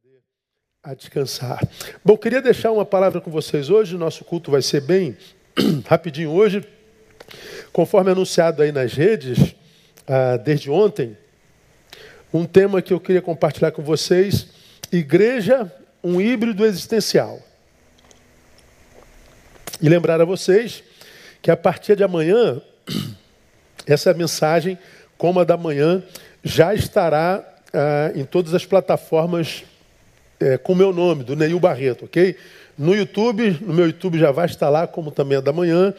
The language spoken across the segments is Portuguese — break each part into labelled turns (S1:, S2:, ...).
S1: aprender a descansar. Bom, queria deixar uma palavra com vocês hoje. Nosso culto vai ser bem rapidinho hoje, conforme anunciado aí nas redes ah, desde ontem. Um tema que eu queria compartilhar com vocês: igreja, um híbrido existencial. E lembrar a vocês que a partir de amanhã essa mensagem, como a da manhã, já estará ah, em todas as plataformas é, com o meu nome, do Neil Barreto, ok? No YouTube, no meu YouTube já vai estar lá, como também a da manhã,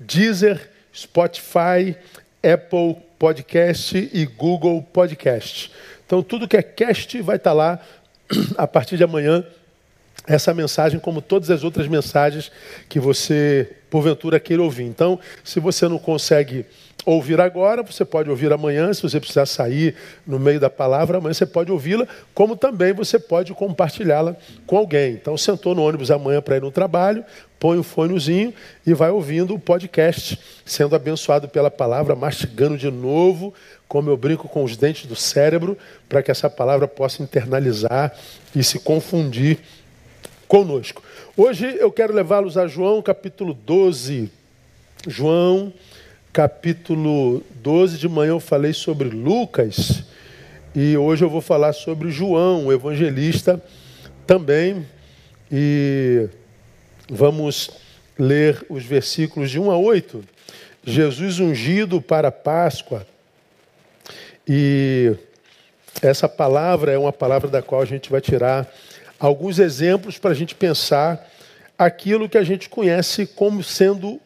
S1: Deezer, Spotify, Apple Podcast e Google Podcast. Então, tudo que é cast vai estar lá a partir de amanhã. Essa mensagem, como todas as outras mensagens que você, porventura, queira ouvir. Então, se você não consegue ouvir agora, você pode ouvir amanhã, se você precisar sair no meio da palavra, amanhã você pode ouvi-la, como também você pode compartilhá-la com alguém. Então, sentou no ônibus amanhã para ir no trabalho, põe o fonezinho e vai ouvindo o podcast, sendo abençoado pela palavra, mastigando de novo, como eu brinco com os dentes do cérebro, para que essa palavra possa internalizar e se confundir conosco. Hoje eu quero levá-los a João capítulo 12. João capítulo 12 de manhã eu falei sobre Lucas e hoje eu vou falar sobre João, o evangelista também. E vamos ler os versículos de 1 a 8. Jesus ungido para a Páscoa. E essa palavra é uma palavra da qual a gente vai tirar alguns exemplos para a gente pensar aquilo que a gente conhece como sendo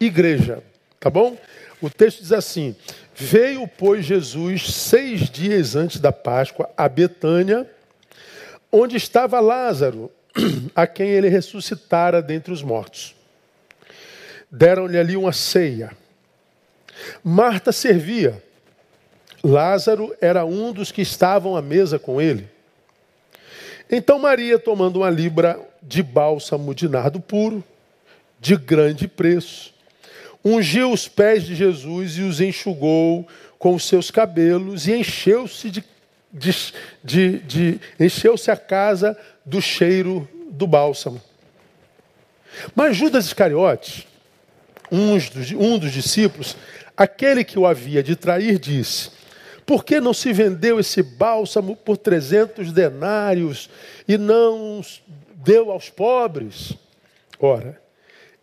S1: igreja. Tá bom? O texto diz assim: Veio, pois, Jesus seis dias antes da Páscoa a Betânia, onde estava Lázaro, a quem ele ressuscitara dentre os mortos. Deram-lhe ali uma ceia. Marta servia. Lázaro era um dos que estavam à mesa com ele. Então Maria, tomando uma libra de bálsamo de nardo puro, de grande preço, ungiu os pés de Jesus e os enxugou com os seus cabelos e encheu-se de, de, de, de encheu-se a casa do cheiro do bálsamo. Mas Judas Iscariotes, um dos, um dos discípulos, aquele que o havia de trair, disse: Por que não se vendeu esse bálsamo por trezentos denários e não deu aos pobres? Ora,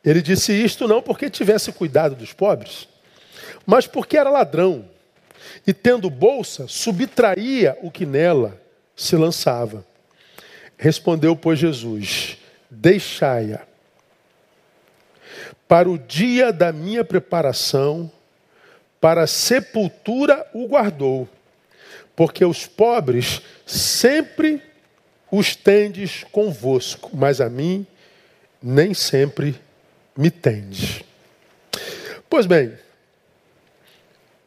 S1: ele disse isto não porque tivesse cuidado dos pobres, mas porque era ladrão e, tendo bolsa, subtraía o que nela se lançava. Respondeu, pois, Jesus: Deixai-a. Para o dia da minha preparação, para a sepultura o guardou, porque os pobres sempre os tendes convosco, mas a mim nem sempre me tende. Pois bem,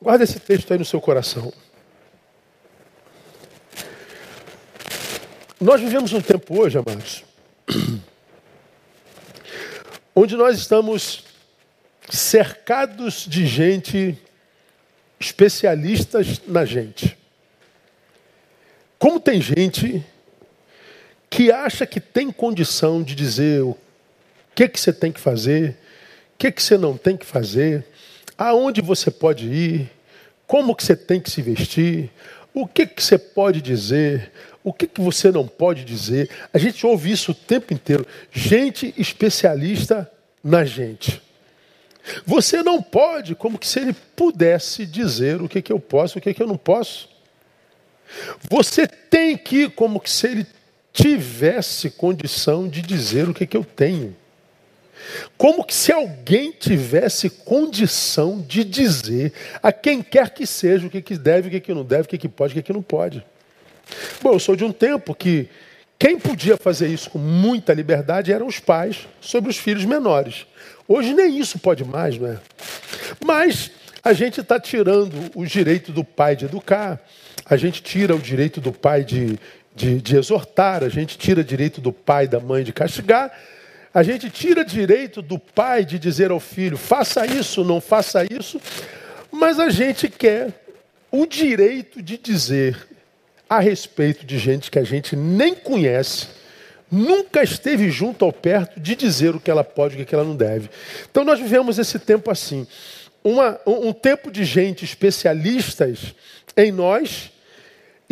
S1: guarda esse texto aí no seu coração. Nós vivemos um tempo hoje, amados, onde nós estamos cercados de gente especialistas na gente. Como tem gente que acha que tem condição de dizer o o que, que você tem que fazer? O que, que você não tem que fazer? Aonde você pode ir? Como que você tem que se vestir? O que, que você pode dizer? O que, que você não pode dizer? A gente ouve isso o tempo inteiro. Gente especialista na gente. Você não pode, como que se ele pudesse dizer o que, que eu posso, o que, que eu não posso. Você tem que, como que se ele tivesse condição de dizer o que, que eu tenho. Como que se alguém tivesse condição de dizer a quem quer que seja o que, que deve, o que, que não deve, o que, que pode, o que, que não pode. Bom, eu sou de um tempo que quem podia fazer isso com muita liberdade eram os pais sobre os filhos menores. Hoje nem isso pode mais, não é? Mas a gente está tirando o direito do pai de educar, a gente tira o direito do pai de, de, de exortar, a gente tira o direito do pai e da mãe de castigar, a gente tira direito do pai de dizer ao filho, faça isso, não faça isso, mas a gente quer o direito de dizer a respeito de gente que a gente nem conhece, nunca esteve junto ao perto de dizer o que ela pode e o que ela não deve. Então nós vivemos esse tempo assim. Uma, um tempo de gente especialistas em nós,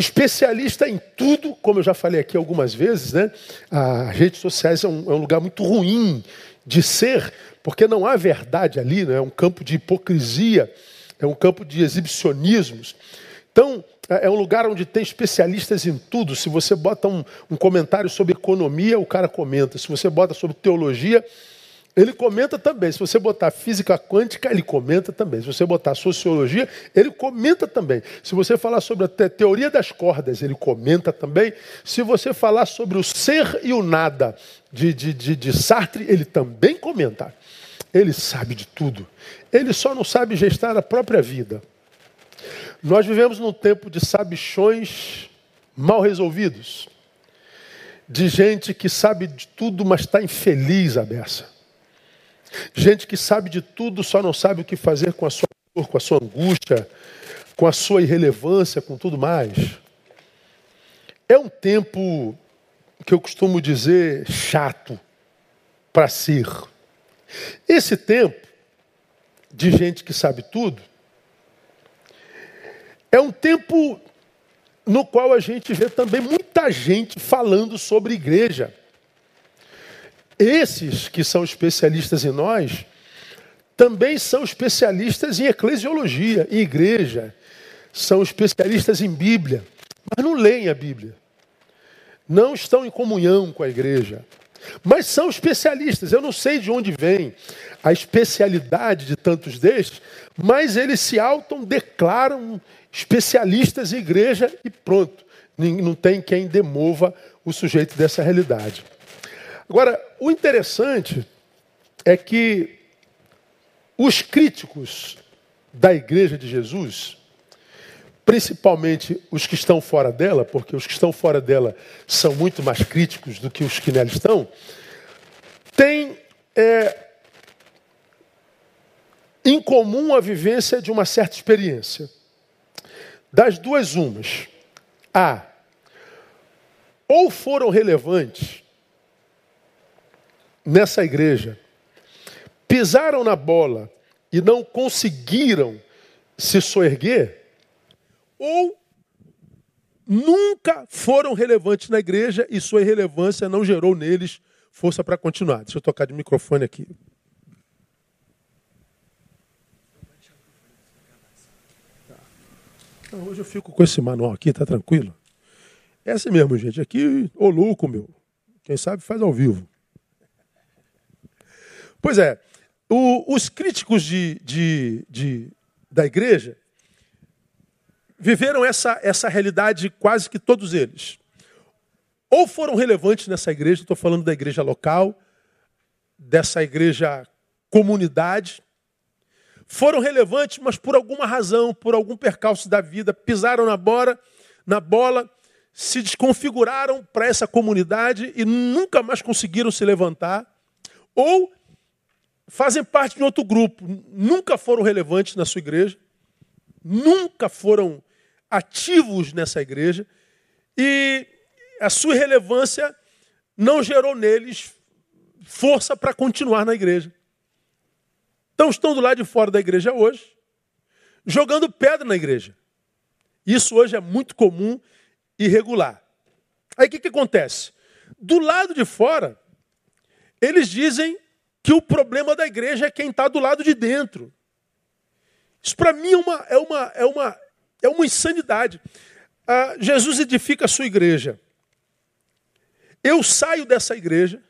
S1: especialista em tudo, como eu já falei aqui algumas vezes, né? As redes sociais é um, é um lugar muito ruim de ser, porque não há verdade ali, né? é um campo de hipocrisia, é um campo de exibicionismos. Então, é, é um lugar onde tem especialistas em tudo. Se você bota um, um comentário sobre economia, o cara comenta. Se você bota sobre teologia, ele comenta também. Se você botar física quântica, ele comenta também. Se você botar sociologia, ele comenta também. Se você falar sobre a teoria das cordas, ele comenta também. Se você falar sobre o ser e o nada de, de, de, de Sartre, ele também comenta. Ele sabe de tudo. Ele só não sabe gestar a própria vida. Nós vivemos num tempo de sabichões mal resolvidos, de gente que sabe de tudo, mas está infeliz a beça. Gente que sabe de tudo, só não sabe o que fazer com a sua dor, com a sua angústia, com a sua irrelevância, com tudo mais. É um tempo que eu costumo dizer chato para ser. Esse tempo de gente que sabe tudo é um tempo no qual a gente vê também muita gente falando sobre igreja. Esses que são especialistas em nós, também são especialistas em eclesiologia, em igreja, são especialistas em Bíblia, mas não leem a Bíblia, não estão em comunhão com a igreja, mas são especialistas. Eu não sei de onde vem a especialidade de tantos destes, mas eles se autodeclaram especialistas em igreja e pronto. Não tem quem demova o sujeito dessa realidade. Agora, o interessante é que os críticos da igreja de Jesus, principalmente os que estão fora dela, porque os que estão fora dela são muito mais críticos do que os que nela estão, têm é, em comum a vivência de uma certa experiência. Das duas umas. A. Ou foram relevantes nessa igreja, pisaram na bola e não conseguiram se soerguer, ou nunca foram relevantes na igreja e sua irrelevância não gerou neles força para continuar. Deixa eu tocar de microfone aqui. Então, hoje eu fico com esse manual aqui, tá tranquilo? É assim mesmo, gente. Aqui, ô louco, meu. Quem sabe faz ao vivo. Pois é, o, os críticos de, de, de, da igreja viveram essa, essa realidade quase que todos eles. Ou foram relevantes nessa igreja, estou falando da igreja local, dessa igreja comunidade, foram relevantes, mas por alguma razão, por algum percalço da vida, pisaram na bola, na bola, se desconfiguraram para essa comunidade e nunca mais conseguiram se levantar, ou fazem parte de outro grupo, nunca foram relevantes na sua igreja, nunca foram ativos nessa igreja e a sua irrelevância não gerou neles força para continuar na igreja. Então estão do lado de fora da igreja hoje, jogando pedra na igreja. Isso hoje é muito comum e regular. Aí o que, que acontece? Do lado de fora, eles dizem que o problema da igreja é quem está do lado de dentro. Isso para mim é uma, é uma, é uma, é uma insanidade. Ah, Jesus edifica a sua igreja. Eu saio dessa igreja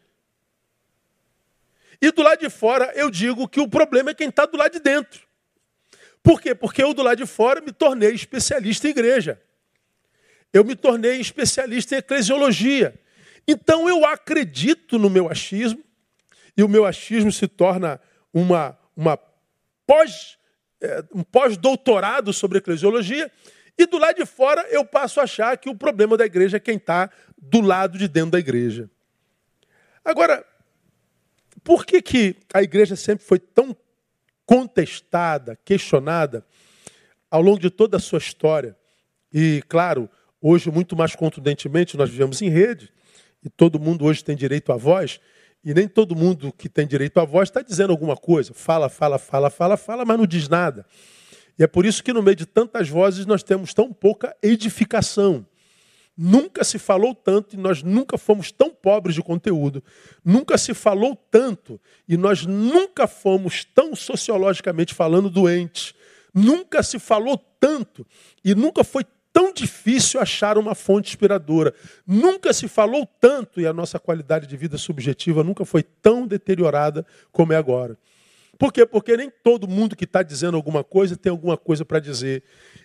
S1: e do lado de fora eu digo que o problema é quem está do lado de dentro. Por quê? Porque eu do lado de fora me tornei especialista em igreja. Eu me tornei especialista em eclesiologia. Então eu acredito no meu achismo, e o meu achismo se torna uma, uma pós, é, um pós-doutorado sobre eclesiologia, e do lado de fora eu passo a achar que o problema da igreja é quem está do lado de dentro da igreja. Agora, por que, que a igreja sempre foi tão contestada, questionada ao longo de toda a sua história? E, claro, Hoje, muito mais contundentemente, nós vivemos em rede e todo mundo hoje tem direito à voz. E nem todo mundo que tem direito à voz está dizendo alguma coisa. Fala, fala, fala, fala, fala, mas não diz nada. E é por isso que no meio de tantas vozes nós temos tão pouca edificação. Nunca se falou tanto e nós nunca fomos tão pobres de conteúdo. Nunca se falou tanto e nós nunca fomos tão sociologicamente falando doentes. Nunca se falou tanto e nunca foi tão difícil achar uma fonte inspiradora. Nunca se falou tanto e a nossa qualidade de vida subjetiva nunca foi tão deteriorada como é agora. Por quê? Porque nem todo mundo que está dizendo alguma coisa tem alguma coisa para dizer.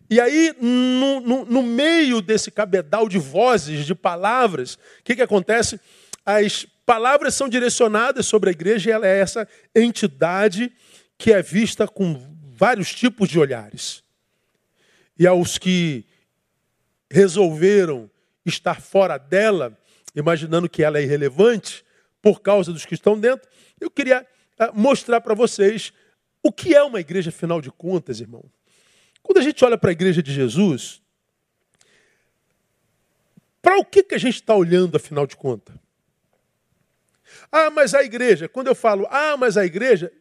S1: E aí, no, no, no, meio desse cabedal de vozes, de palavras, o que, que acontece? As palavras são direcionadas sobre a igreja e ela é essa entidade que é vista com vários tipos de olhares. E aos que resolveram estar fora dela, imaginando que ela é irrelevante, por causa dos que estão dentro, eu queria ah, mostrar para vocês o que é uma igreja, afinal de contas, irmão. Quando a gente olha para a igreja de Jesus, para o que, que a gente está olhando, afinal de contas? Ah, mas a igreja, quando eu falo, ah, mas a igreja,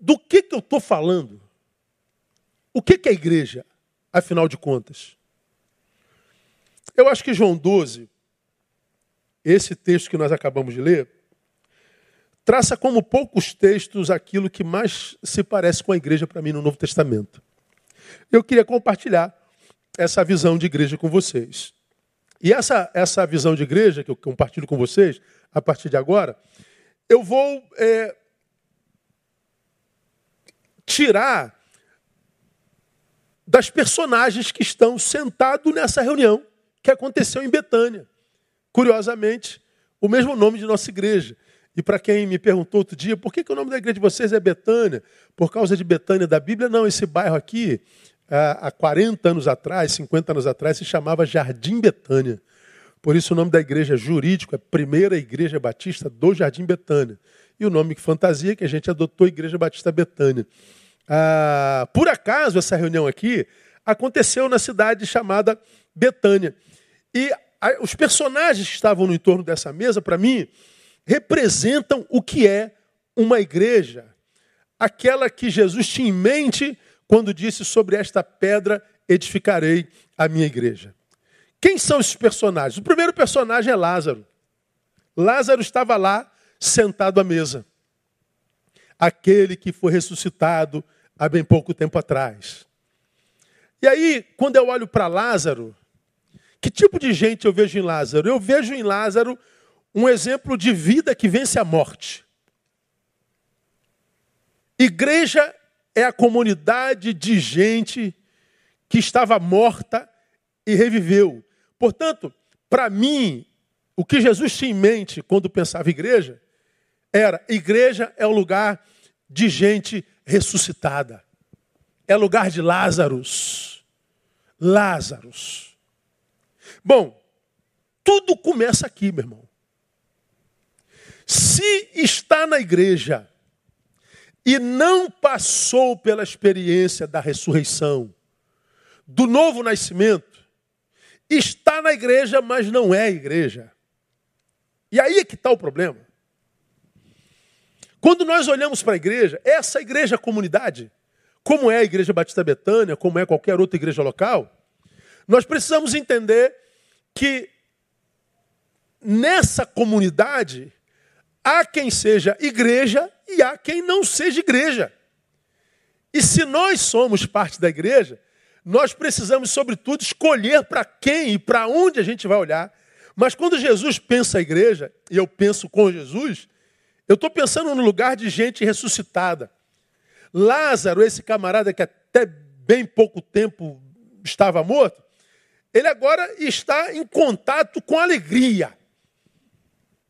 S1: do que, que eu estou falando? O que, que é a igreja, afinal de contas? Eu acho que João 12, esse texto que nós acabamos de ler, traça como poucos textos aquilo que mais se parece com a igreja para mim no Novo Testamento. Eu queria compartilhar essa visão de igreja com vocês. E essa, essa visão de igreja que eu compartilho com vocês, a partir de agora, eu vou é, tirar das personagens que estão sentados nessa reunião que aconteceu em Betânia. Curiosamente, o mesmo nome de nossa igreja. E para quem me perguntou outro dia, por que, que o nome da igreja de vocês é Betânia? Por causa de Betânia da Bíblia? Não, esse bairro aqui, há 40 anos atrás, 50 anos atrás, se chamava Jardim Betânia. Por isso o nome da igreja jurídico é Primeira Igreja Batista do Jardim Betânia. E o nome que fantasia que a gente adotou Igreja Batista Betânia. Ah, por acaso, essa reunião aqui aconteceu na cidade chamada Betânia. E a, os personagens que estavam no entorno dessa mesa, para mim, representam o que é uma igreja. Aquela que Jesus tinha em mente quando disse: Sobre esta pedra edificarei a minha igreja. Quem são esses personagens? O primeiro personagem é Lázaro. Lázaro estava lá, sentado à mesa. Aquele que foi ressuscitado há bem pouco tempo atrás. E aí, quando eu olho para Lázaro, que tipo de gente eu vejo em Lázaro? Eu vejo em Lázaro um exemplo de vida que vence a morte. Igreja é a comunidade de gente que estava morta e reviveu. Portanto, para mim, o que Jesus tinha em mente quando pensava igreja era: igreja é o lugar de gente ressuscitada, é lugar de Lázaros. Lázaros. Bom, tudo começa aqui, meu irmão. Se está na igreja e não passou pela experiência da ressurreição, do novo nascimento, está na igreja, mas não é igreja. E aí é que está o problema. Quando nós olhamos para a igreja, essa igreja comunidade, como é a Igreja Batista Betânia, como é qualquer outra igreja local, nós precisamos entender que nessa comunidade há quem seja igreja e há quem não seja igreja. E se nós somos parte da igreja, nós precisamos, sobretudo, escolher para quem e para onde a gente vai olhar. Mas quando Jesus pensa a igreja, e eu penso com Jesus, eu estou pensando no lugar de gente ressuscitada. Lázaro, esse camarada que até bem pouco tempo estava morto, ele agora está em contato com alegria.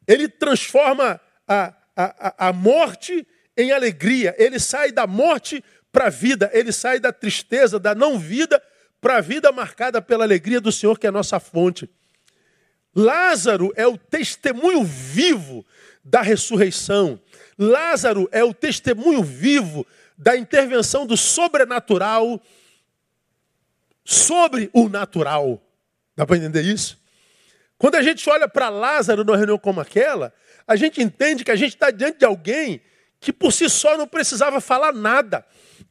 S1: Ele transforma a, a, a morte em alegria. Ele sai da morte para a vida. Ele sai da tristeza, da não-vida, para a vida marcada pela alegria do Senhor, que é a nossa fonte. Lázaro é o testemunho vivo da ressurreição. Lázaro é o testemunho vivo da intervenção do sobrenatural sobre o natural. Dá para entender isso? Quando a gente olha para Lázaro numa reunião como aquela, a gente entende que a gente está diante de alguém que por si só não precisava falar nada.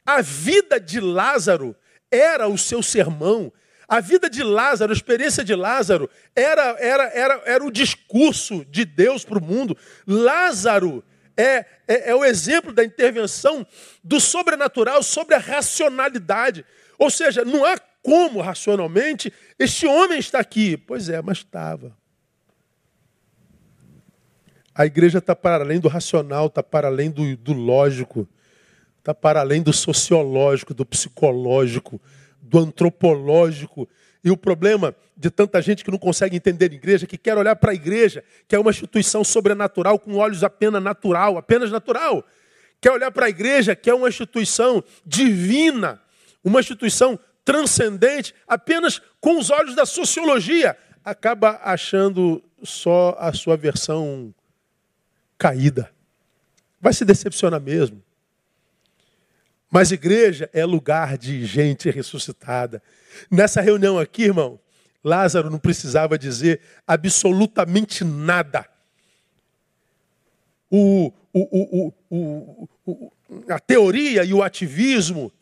S1: A vida de Lázaro era o seu sermão. A vida de Lázaro, a experiência de Lázaro, era, era, era, era o discurso de Deus para o mundo. Lázaro é, é, é, o exemplo da intervenção do sobrenatural sobre a racionalidade. Ou seja, não há como racionalmente este homem está aqui. Pois é, mas estava. A igreja está para além do racional, está para além do, do lógico, está para além do sociológico, do psicológico, do antropológico. E o problema de tanta gente que não consegue entender a igreja, que quer olhar para a igreja, que é uma instituição sobrenatural, com olhos apenas natural, apenas natural. Quer olhar para a igreja, que é uma instituição divina, uma instituição transcendente, apenas com os olhos da sociologia, acaba achando só a sua versão caída. Vai se decepcionar mesmo. Mas igreja é lugar de gente ressuscitada. Nessa reunião aqui, irmão, Lázaro não precisava dizer absolutamente nada. O, o, o, a teoria e o ativismo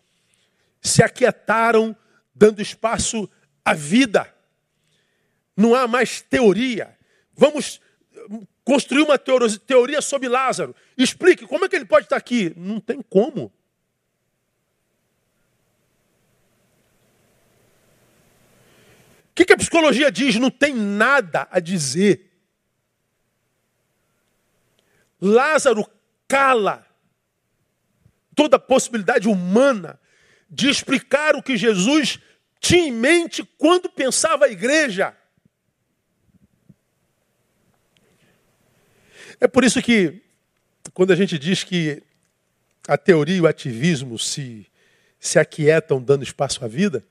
S1: se aquietaram, dando espaço à vida. Não há mais teoria. Vamos construir uma teoria sobre Lázaro. Explique como é que ele pode estar aqui. Não tem como. O que, que a psicologia diz? Não tem nada a dizer. Lázaro cala toda possibilidade humana de explicar o que Jesus tinha em mente quando pensava a igreja. É por isso que, quando a gente diz que a teoria e o ativismo se, se aquietam dando espaço à vida,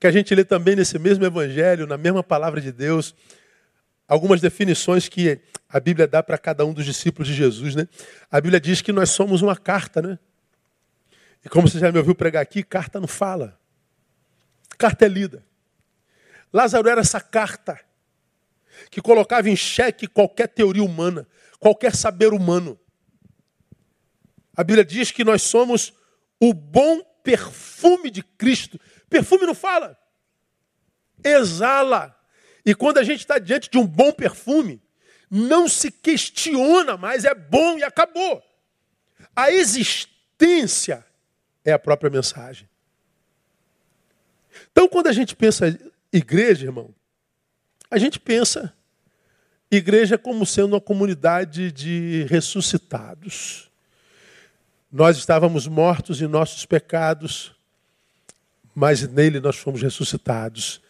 S1: que a gente lê também nesse mesmo evangelho, na mesma palavra de Deus, algumas definições que a Bíblia dá para cada um dos discípulos de Jesus, né? A Bíblia diz que nós somos uma carta, né? E como você já me ouviu pregar aqui, carta não fala. Carta é lida. Lázaro era essa carta que colocava em xeque qualquer teoria humana, qualquer saber humano. A Bíblia diz que nós somos o bom perfume de Cristo Perfume não fala, exala. E quando a gente está diante de um bom perfume, não se questiona mais, é bom e acabou. A existência é a própria mensagem. Então, quando a gente pensa igreja, irmão, a gente pensa igreja como sendo uma comunidade de ressuscitados. Nós estávamos mortos em nossos pecados, mas nele nós fomos ressuscitados.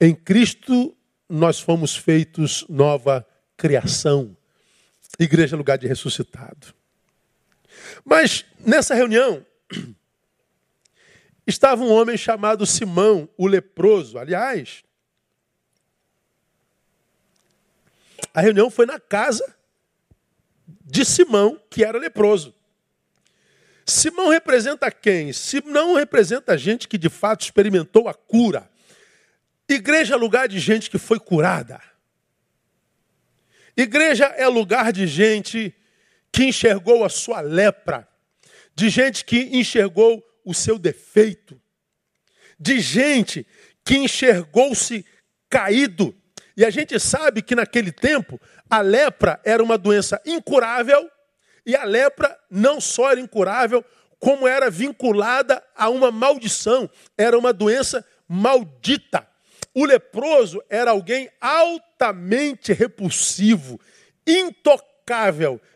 S1: Em Cristo nós fomos feitos nova criação. Igreja é lugar de ressuscitado. Mas nessa reunião estava um homem chamado Simão, o leproso. Aliás, a reunião foi na casa de Simão, que era leproso. Simão representa quem? Simão representa gente que de fato experimentou a cura. Igreja é lugar de gente que foi curada. Igreja é lugar de gente que enxergou a sua lepra, de gente que enxergou o seu defeito, de gente que enxergou-se caído. E a gente sabe que naquele tempo a lepra era uma doença incurável e a lepra não só era incurável, como era vinculada a uma maldição, era uma doença maldita. O leproso era alguém altamente repulsivo, intocável,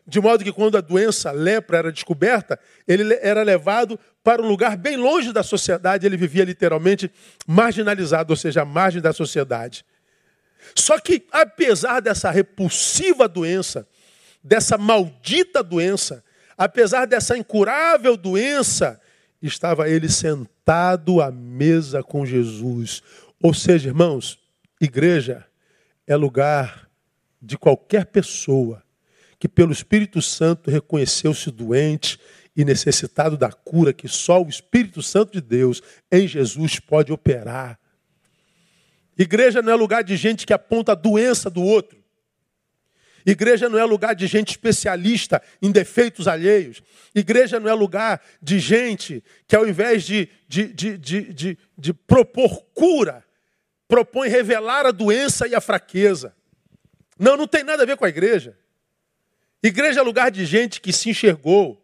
S1: de modo que quando a doença a lepra era descoberta, ele era levado para um lugar bem longe da sociedade, ele vivia literalmente marginalizado, ou seja, à margem da sociedade. Só que, apesar dessa repulsiva doença, dessa maldita doença, apesar dessa incurável doença, estava ele sentado à mesa com Jesus. Ou seja, irmãos, igreja é lugar de qualquer pessoa que, pelo Espírito Santo, reconheceu-se doente e necessitado da cura que só o Espírito Santo de Deus em Jesus pode operar. Igreja não é lugar de gente que aponta a doença do outro. Igreja não é lugar de gente especialista em defeitos alheios. Igreja não é lugar de gente que, ao invés de, de, de, de, propor cura, propõe revelar a doença e a fraqueza. Não, não tem nada a ver com a igreja. Igreja é lugar de gente que se enxergou.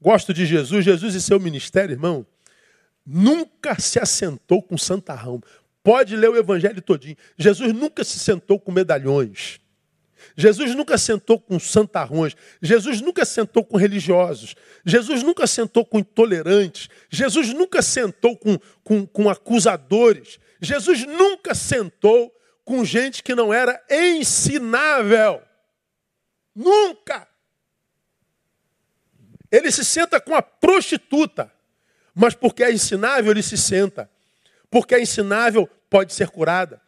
S1: Gosto de Jesus, Jesus e seu ministério, irmão. Nunca se assentou com santarrão. Pode ler o evangelho todinho. Jesus nunca se sentou com medalhões. Jesus nunca sentou com santarrões. Jesus nunca sentou com religiosos. Jesus nunca sentou com intolerantes. Jesus nunca sentou com, com, com acusadores. Jesus nunca sentou com gente que não era ensinável. Nunca. Ele se senta com a prostituta, mas porque é ensinável, ele se senta. Porque é ensinável, pode ser curada.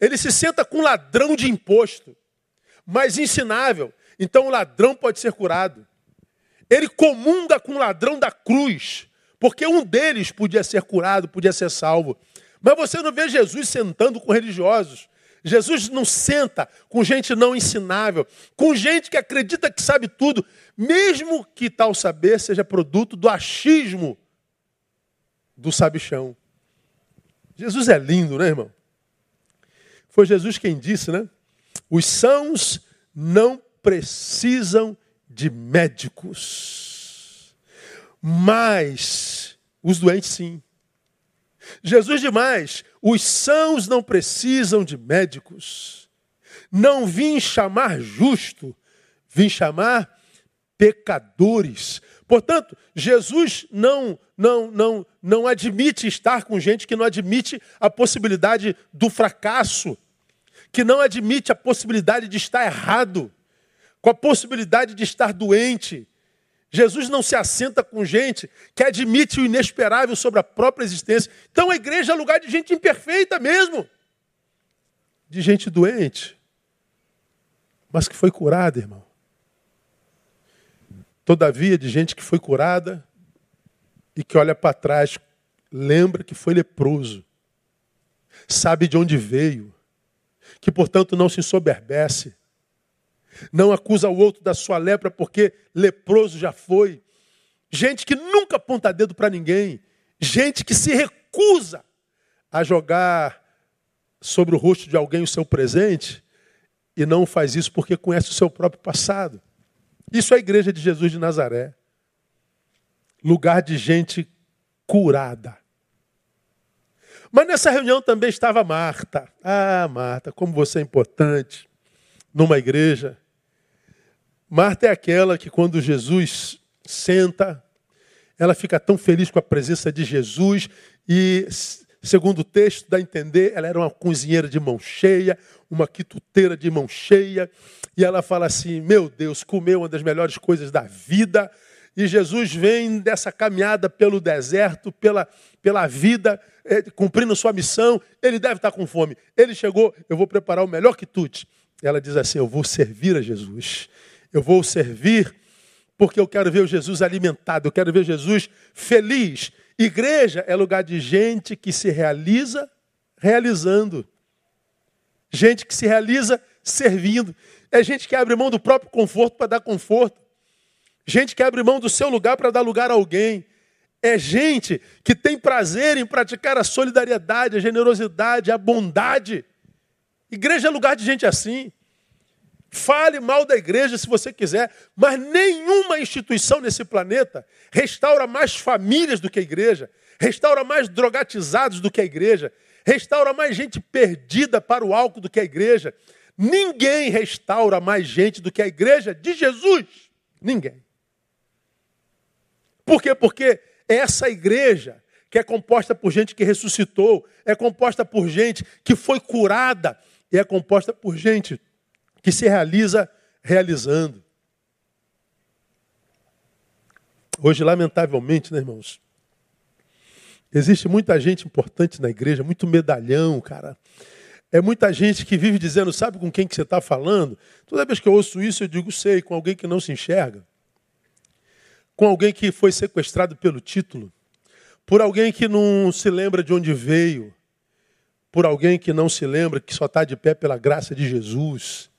S1: Ele se senta com ladrão de imposto mas ensinável. Então o ladrão pode ser curado. Ele comunga com o ladrão da cruz, porque um deles podia ser curado, podia ser salvo. Mas você não vê Jesus sentando com religiosos. Jesus não senta com gente não ensinável, com gente que acredita que sabe tudo, mesmo que tal saber seja produto do achismo do sabichão. Jesus é lindo, né, irmão? Foi Jesus quem disse, né? Os sãos não precisam de médicos, mas os doentes sim. Jesus demais, os sãos não precisam de médicos. Não vim chamar justo, vim chamar pecadores. Portanto, Jesus não não não não admite estar com gente que não admite a possibilidade do fracasso que não admite a possibilidade de estar errado, com a possibilidade de estar doente. Jesus não se assenta com gente que admite o inesperável sobre a própria existência. Então a igreja é lugar de gente imperfeita mesmo, de gente doente, mas que foi curada, irmão. Todavia, de gente que foi curada e que olha para trás, lembra que foi leproso, sabe de onde veio, que portanto não se soberbece, não acusa o outro da sua lepra porque leproso já foi. Gente que nunca aponta dedo para ninguém, gente que se recusa a jogar sobre o rosto de alguém o seu presente e não faz isso porque conhece o seu próprio passado. Isso é a igreja de Jesus de Nazaré. Lugar de gente curada. Mas nessa reunião também estava Marta. Ah, Marta, como você é importante numa igreja. Marta é aquela que quando Jesus senta, ela fica tão feliz com a presença de Jesus e, segundo o texto, dá a entender, ela era uma cozinheira de mão cheia, uma quituteira de mão cheia, e ela fala assim: Meu Deus, comeu uma das melhores coisas da vida. E Jesus vem dessa caminhada pelo deserto, pela, pela vida, é, cumprindo sua missão, ele deve estar com fome. Ele chegou, eu vou preparar o melhor quitute. Ela diz assim: Eu vou servir a Jesus. Eu vou servir porque eu quero ver o Jesus alimentado, eu quero ver Jesus feliz. Igreja é lugar de gente que se realiza realizando. Gente que se realiza servindo. É gente que abre mão do próprio conforto para dar conforto. Gente que abre mão do seu lugar para dar lugar a alguém é gente que tem prazer em praticar a solidariedade, a generosidade, a bondade. Igreja é lugar de gente assim. Fale mal da igreja se você quiser, mas nenhuma instituição nesse planeta restaura mais famílias do que a igreja, restaura mais drogatizados do que a igreja, restaura mais gente perdida para o álcool do que a igreja. Ninguém restaura mais gente do que a igreja de Jesus. Ninguém. Por quê? Porque essa igreja, que é composta por gente que ressuscitou, é composta por gente que foi curada, e é composta por gente que se realiza realizando. Hoje, lamentavelmente, né, irmãos? Existe muita gente importante na igreja, muito medalhão, cara. É muita gente que vive dizendo, sabe com quem que você está falando? Toda vez que eu ouço isso, eu digo, sei, com alguém que não se enxerga com alguém que foi sequestrado pelo título, por alguém que não se lembra de onde veio, por alguém que não se lembra que só está de pé pela graça de Jesus.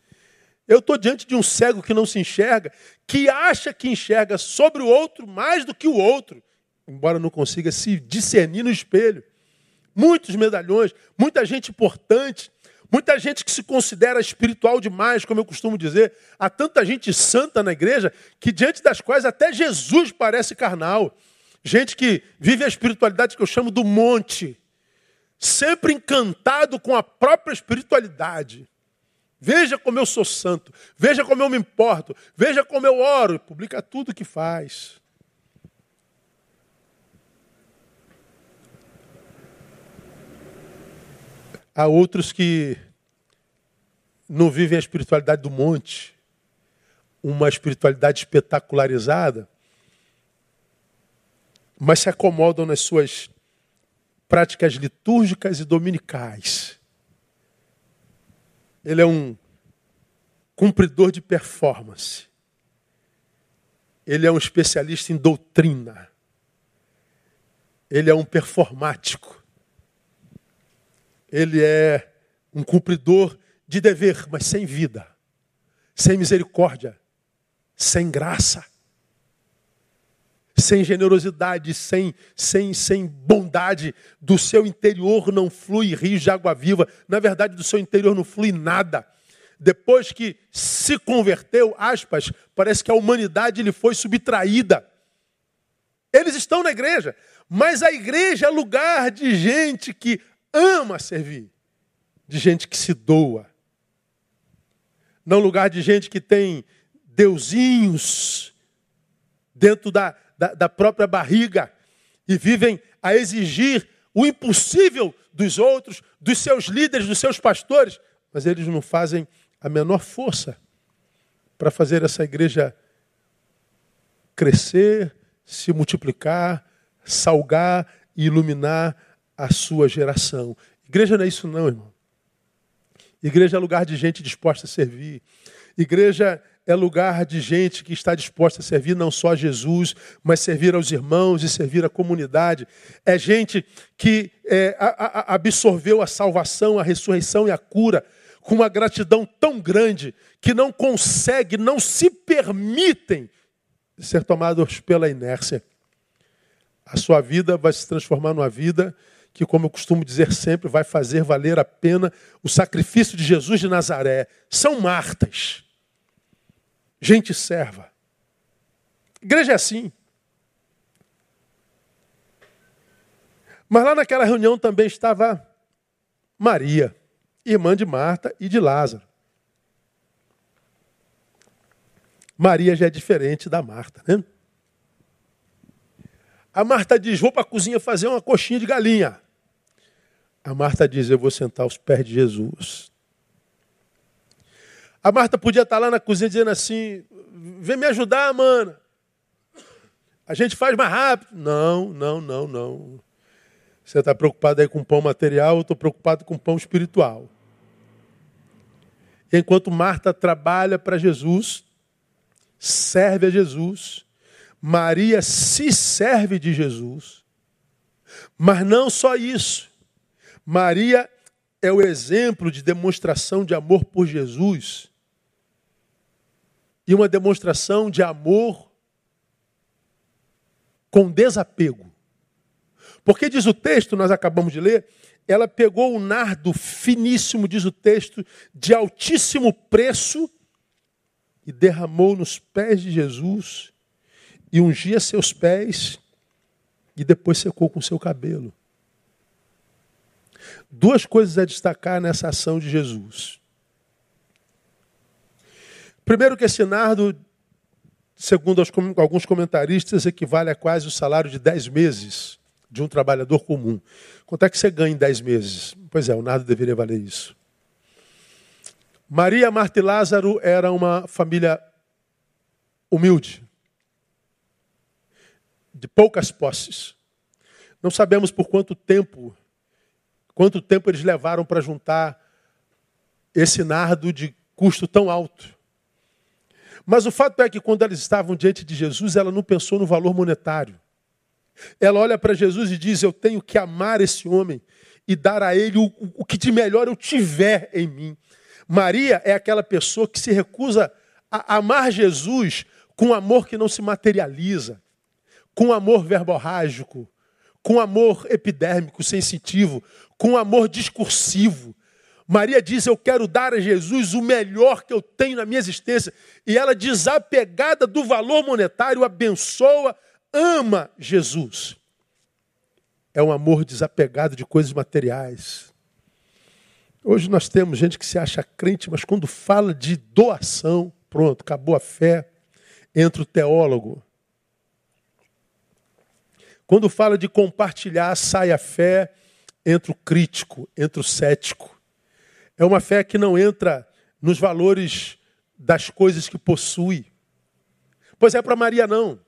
S1: Eu estou diante de um cego que não se enxerga, que acha que enxerga sobre o outro mais do que o outro, embora não consiga se discernir no espelho. Muitos medalhões, muita gente importante, muita gente que se considera espiritual demais, como eu costumo dizer. Há tanta gente santa na igreja que diante das quais até Jesus parece carnal. Gente que vive a espiritualidade que eu chamo do monte, sempre encantado com a própria espiritualidade. Veja como eu sou santo, veja como eu me importo, veja como eu oro, publica tudo que faz. Há outros que não vivem a espiritualidade do monte, uma espiritualidade espetacularizada, mas se acomodam nas suas práticas litúrgicas e dominicais. Ele é um cumpridor de performance. Ele é um especialista em doutrina. Ele é um performático. Ele é um cumpridor de dever, mas sem vida, sem misericórdia, sem graça, sem generosidade, sem, sem, sem bondade. Do seu interior não flui rio de água viva. Na verdade, do seu interior não flui nada. Depois que se converteu, aspas, parece que a humanidade lhe foi subtraída. Eles estão na igreja, mas a igreja é lugar de gente que ama servir, de gente que se doa. Não lugar de gente que tem deusinhos dentro da, da, da própria barriga e vivem a exigir o impossível dos outros, dos seus líderes, dos seus pastores, mas eles não fazem a menor força para fazer essa igreja crescer, se multiplicar, salgar e iluminar a sua geração. Igreja não é isso não, irmão. Igreja é lugar de gente disposta a servir. Igreja é lugar de gente que está disposta a servir não só a Jesus, mas servir aos irmãos e servir à comunidade. É gente que é, a, a, absorveu a salvação, a ressurreição e a cura com uma gratidão tão grande que não consegue, não se permitem ser tomados pela inércia. A sua vida vai se transformar numa vida que, como eu costumo dizer sempre, vai fazer valer a pena o sacrifício de Jesus de Nazaré. São Martas gente serva. Igreja é assim. Mas lá naquela reunião também estava Maria, irmã de Marta e de Lázaro. Maria já é diferente da Marta, né? A Marta diz: Vou para a cozinha fazer uma coxinha de galinha. A Marta diz: Eu vou sentar aos pés de Jesus. A Marta podia estar lá na cozinha dizendo assim: vem me ajudar, mana. A gente faz mais rápido. Não, não, não, não. Você está preocupado aí com pão material, eu estou preocupado com pão espiritual. Enquanto Marta trabalha para Jesus, serve a Jesus, Maria se serve de Jesus. Mas não só isso. Maria é o exemplo de demonstração de amor por Jesus e uma demonstração de amor com desapego. Porque diz o texto, nós acabamos de ler, ela pegou um nardo finíssimo, diz o texto, de altíssimo preço e derramou nos pés de Jesus e ungia seus pés e depois secou com seu cabelo. Duas coisas a destacar nessa ação de Jesus. Primeiro que esse nardo, segundo alguns comentaristas, equivale a quase o salário de 10 meses de um trabalhador comum. Quanto é que você ganha em 10 meses? Pois é, o nardo deveria valer isso. Maria, Marta e Lázaro era uma família humilde, de poucas posses. Não sabemos por quanto tempo, quanto tempo eles levaram para juntar esse nardo de custo tão alto. Mas o fato é que quando elas estavam diante de Jesus, ela não pensou no valor monetário. Ela olha para Jesus e diz: Eu tenho que amar esse homem. e dar a ele o, o que de melhor eu tiver em mim. Maria é aquela pessoa que se recusa a amar Jesus com amor que não se materializa, com amor verborrágico, com amor epidérmico, sensitivo, com amor discursivo. Maria diz: Eu quero dar a Jesus o melhor que eu tenho na minha existência. E ela, desapegada do valor monetário, abençoa, ama Jesus. É um amor desapegado de coisas materiais. Hoje nós temos gente que se acha crente, mas quando fala de doação, pronto, acabou a fé, entra o teólogo. Quando fala de compartilhar, sai a fé, entra o crítico, entra o cético. É uma fé que não entra nos valores das coisas que possui. Pois é para Maria não.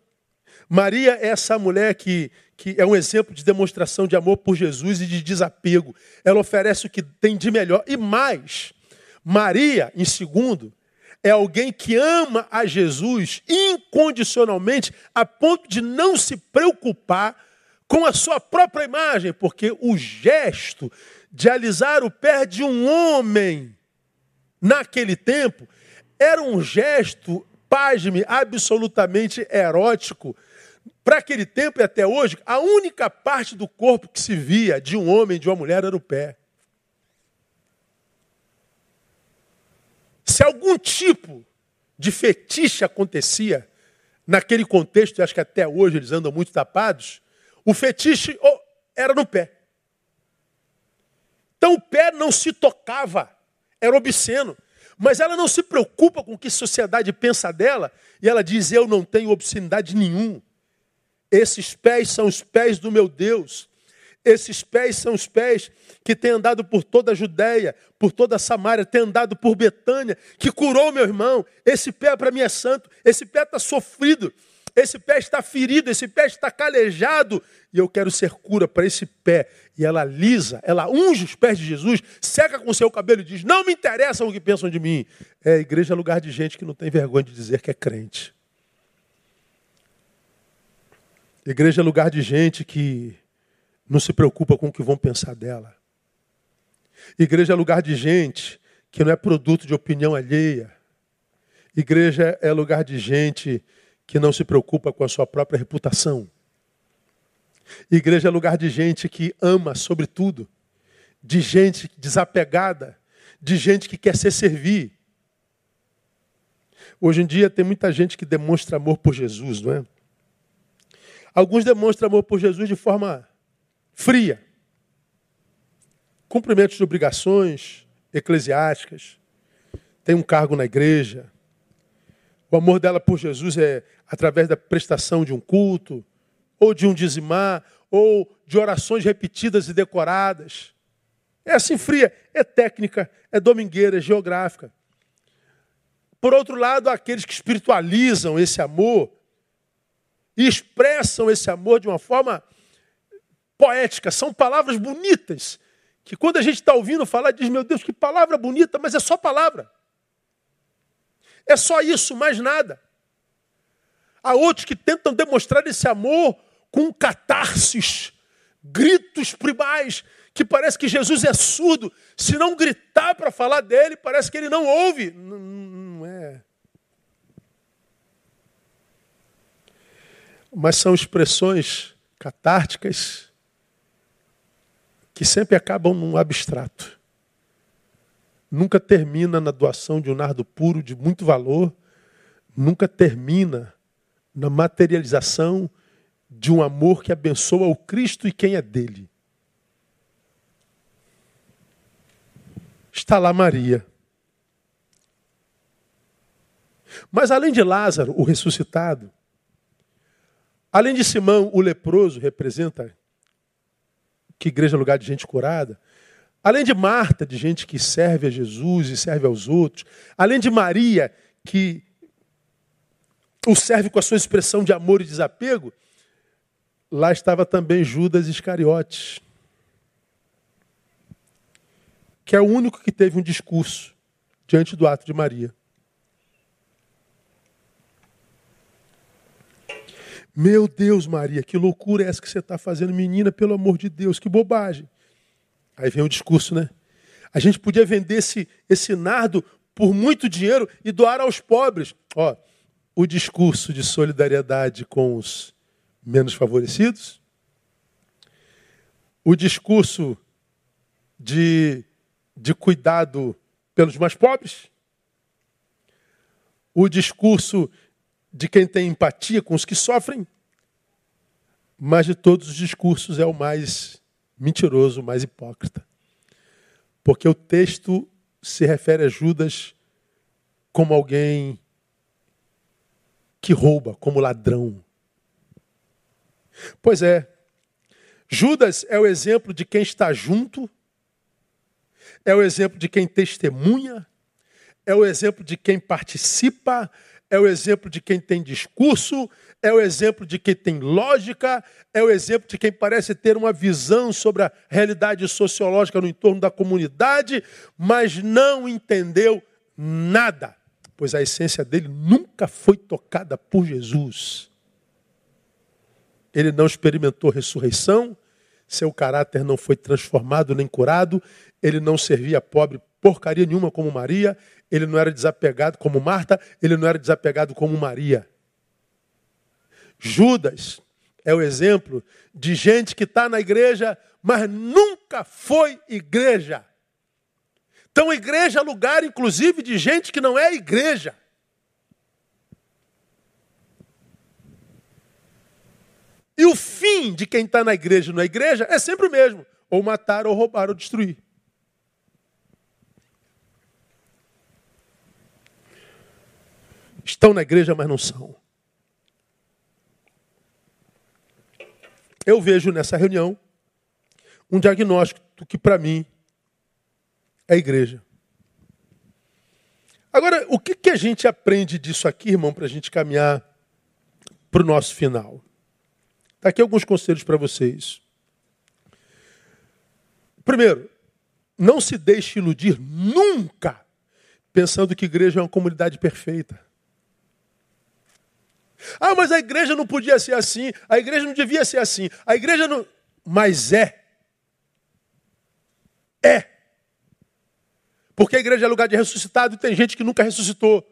S1: Maria é essa mulher que, que é um exemplo de demonstração de amor por Jesus e de desapego. Ela oferece o que tem de melhor. E mais, Maria, em segundo, é alguém que ama a Jesus incondicionalmente, a ponto de não se preocupar com a sua própria imagem, porque o gesto de alisar o pé de um homem naquele tempo era um gesto, pasme, absolutamente erótico. Para aquele tempo e até hoje, a única parte do corpo que se via de um homem, de uma mulher, era o pé. Se algum tipo de fetiche acontecia naquele contexto, e acho que até hoje eles andam muito tapados, o fetiche era no pé. Então o pé não se tocava, era obsceno. Mas ela não se preocupa com o que a sociedade pensa dela, e ela diz: Eu não tenho obscenidade nenhum. Esses pés são os pés do meu Deus. Esses pés são os pés que têm andado por toda a Judéia, por toda a Samária, têm andado por Betânia, que curou meu irmão. Esse pé para mim é santo, esse pé está sofrido, esse pé está ferido, esse pé está calejado, e eu quero ser cura para esse pé. E ela lisa, ela unge os pés de Jesus, seca com seu cabelo e diz: Não me interessa o que pensam de mim. É a igreja é lugar de gente que não tem vergonha de dizer que é crente. Igreja é lugar de gente que não se preocupa com o que vão pensar dela. Igreja é lugar de gente que não é produto de opinião alheia. Igreja é lugar de gente que não se preocupa com a sua própria reputação. Igreja é lugar de gente que ama sobretudo, de gente desapegada, de gente que quer ser servir. Hoje em dia tem muita gente que demonstra amor por Jesus, não é? Alguns demonstram amor por Jesus de forma fria. Cumprimentos de obrigações eclesiásticas, tem um cargo na igreja. O amor dela por Jesus é através da prestação de um culto, ou de um dizimar, ou de orações repetidas e decoradas. É assim fria, é técnica, é domingueira, é geográfica. Por outro lado, há aqueles que espiritualizam esse amor e expressam esse amor de uma forma poética, são palavras bonitas, que quando a gente está ouvindo falar, diz, meu Deus, que palavra bonita, mas é só palavra. É só isso, mais nada. Há outros que tentam demonstrar esse amor com catarses, gritos primais, que parece que Jesus é surdo. Se não gritar para falar dele, parece que ele não ouve. Não, é. Mas são expressões catárticas que sempre acabam num abstrato. Nunca termina na doação de um nardo puro de muito valor, nunca termina na materialização de um amor que abençoa o Cristo e quem é dele. Está lá Maria. Mas além de Lázaro, o ressuscitado, além de Simão, o leproso, representa que igreja é lugar de gente curada. Além de Marta, de gente que serve a Jesus e serve aos outros. Além de Maria, que o serve com a sua expressão de amor e desapego. Lá estava também Judas Iscariotes, que é o único que teve um discurso diante do ato de Maria. Meu Deus, Maria, que loucura é essa que você está fazendo, menina, pelo amor de Deus, que bobagem. Aí vem o discurso, né? A gente podia vender esse, esse nardo por muito dinheiro e doar aos pobres. Ó, o discurso de solidariedade com os menos favorecidos, o discurso de, de cuidado pelos mais pobres, o discurso de quem tem empatia com os que sofrem, mas de todos os discursos é o mais mentiroso, mais hipócrita. Porque o texto se refere a Judas como alguém que rouba, como ladrão. Pois é, Judas é o exemplo de quem está junto, é o exemplo de quem testemunha, é o exemplo de quem participa, é o exemplo de quem tem discurso, é o exemplo de quem tem lógica, é o exemplo de quem parece ter uma visão sobre a realidade sociológica no entorno da comunidade, mas não entendeu nada, pois a essência dele nunca foi tocada por Jesus. Ele não experimentou ressurreição, seu caráter não foi transformado nem curado, ele não servia pobre porcaria nenhuma como Maria, ele não era desapegado como Marta, ele não era desapegado como Maria. Judas é o exemplo de gente que está na igreja, mas nunca foi igreja. Então, igreja é lugar, inclusive, de gente que não é igreja. E o fim de quem está na igreja e não é igreja é sempre o mesmo: ou matar, ou roubar, ou destruir. Estão na igreja, mas não são. Eu vejo nessa reunião um diagnóstico que, para mim, é igreja. Agora, o que, que a gente aprende disso aqui, irmão, para a gente caminhar para o nosso final? Está aqui alguns conselhos para vocês. Primeiro, não se deixe iludir nunca pensando que igreja é uma comunidade perfeita. Ah, mas a igreja não podia ser assim, a igreja não devia ser assim, a igreja não. Mas é. É. Porque a igreja é lugar de ressuscitado e tem gente que nunca ressuscitou.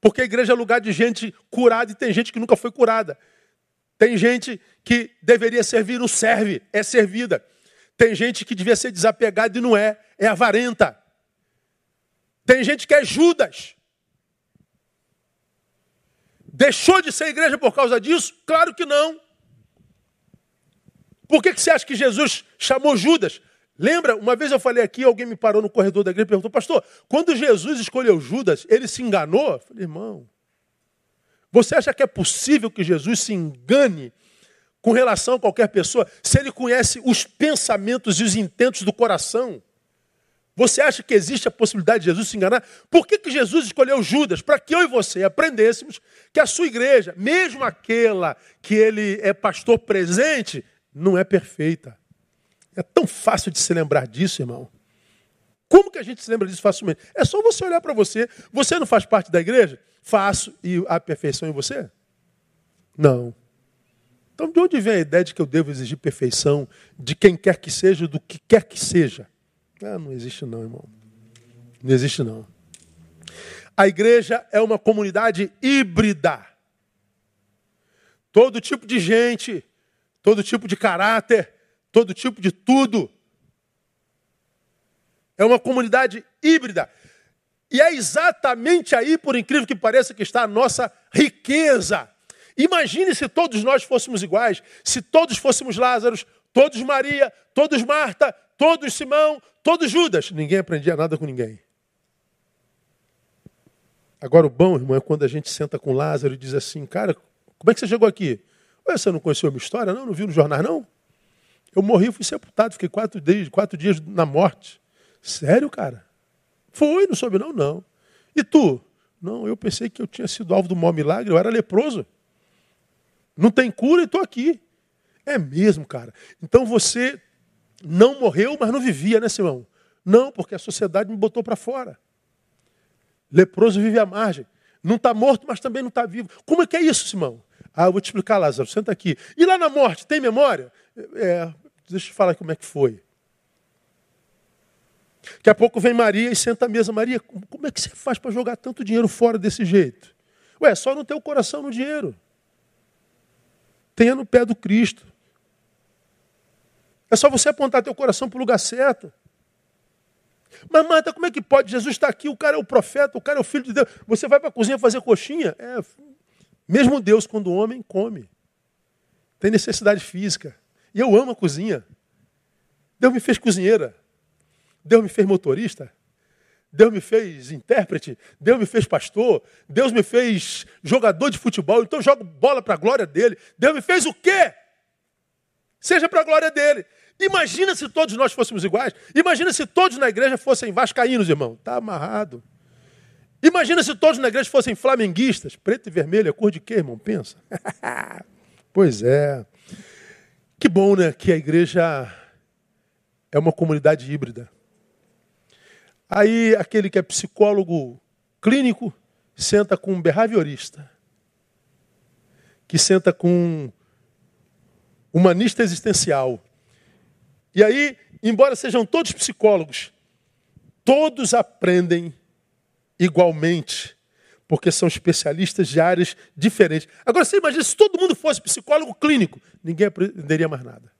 S1: Porque a igreja é lugar de gente curada e tem gente que nunca foi curada. Tem gente que deveria servir, não serve, é servida. Tem gente que devia ser desapegada e não é, é avarenta. Tem gente que é Judas. Deixou de ser igreja por causa disso? Claro que não. Por que, que você acha que Jesus chamou Judas? Lembra, uma vez eu falei aqui, alguém me parou no corredor da igreja e perguntou, pastor, quando Jesus escolheu Judas, ele se enganou? Eu falei, irmão, você acha que é possível que Jesus se engane com relação a qualquer pessoa se ele conhece os pensamentos e os intentos do coração? Você acha que existe a possibilidade de Jesus se enganar? Por que, que Jesus escolheu Judas? Para que eu e você aprendêssemos que a sua igreja, mesmo aquela que ele é pastor presente, não é perfeita. É tão fácil de se lembrar disso, irmão. Como que a gente se lembra disso facilmente? É só você olhar para você. Você não faz parte da igreja? Faço. E a perfeição em você? Não. Então, de onde vem a ideia de que eu devo exigir perfeição de quem quer que seja, do que quer que seja? Ah, não existe não, irmão. Não existe não. A igreja é uma comunidade híbrida. Todo tipo de gente, todo tipo de caráter, todo tipo de tudo. É uma comunidade híbrida. E é exatamente aí, por incrível que pareça, que está a nossa riqueza. Imagine se todos nós fôssemos iguais, se todos fôssemos Lázaros, todos Maria, todos Marta, todos Simão, todos Judas. Ninguém aprendia nada com ninguém. Agora o bom, irmão, é quando a gente senta com Lázaro e diz assim, cara, como é que você chegou aqui? Ué, você não conheceu a minha história? Não, não viu no jornal, não? Eu morri, fui sepultado, fiquei quatro dias, quatro dias na morte. Sério, cara? Foi, não soube não? Não. E tu? Não, eu pensei que eu tinha sido alvo do maior milagre, eu era leproso. Não tem cura e estou aqui. É mesmo, cara. Então você não morreu, mas não vivia, né, Simão? Não, porque a sociedade me botou para fora. Leproso vive à margem. Não está morto, mas também não está vivo. Como é que é isso, Simão? Ah, eu vou te explicar, Lázaro. Senta aqui. E lá na morte, tem memória? É, deixa eu falar como é que foi. Daqui a pouco vem Maria e senta à mesa. Maria, como é que você faz para jogar tanto dinheiro fora desse jeito? Ué, só não ter o coração no dinheiro. Tenha no pé do Cristo. É só você apontar teu coração para o lugar certo. Mas, Marta, como é que pode? Jesus está aqui, o cara é o profeta, o cara é o filho de Deus. Você vai para a cozinha fazer coxinha? É, mesmo Deus, quando o homem come, tem necessidade física. E eu amo a cozinha. Deus me fez cozinheira. Deus me fez motorista. Deus me fez intérprete, Deus me fez pastor, Deus me fez jogador de futebol, então eu jogo bola para a glória dele. Deus me fez o quê? Seja para a glória dele. Imagina se todos nós fôssemos iguais. Imagina se todos na igreja fossem vascaínos, irmão. Está amarrado. Imagina se todos na igreja fossem flamenguistas. Preto e vermelho é cor de quê, irmão? Pensa. pois é. Que bom, né? Que a igreja é uma comunidade híbrida. Aí aquele que é psicólogo clínico senta com um behaviorista, que senta com humanista existencial. E aí, embora sejam todos psicólogos, todos aprendem igualmente, porque são especialistas de áreas diferentes. Agora você imagina se todo mundo fosse psicólogo clínico, ninguém aprenderia mais nada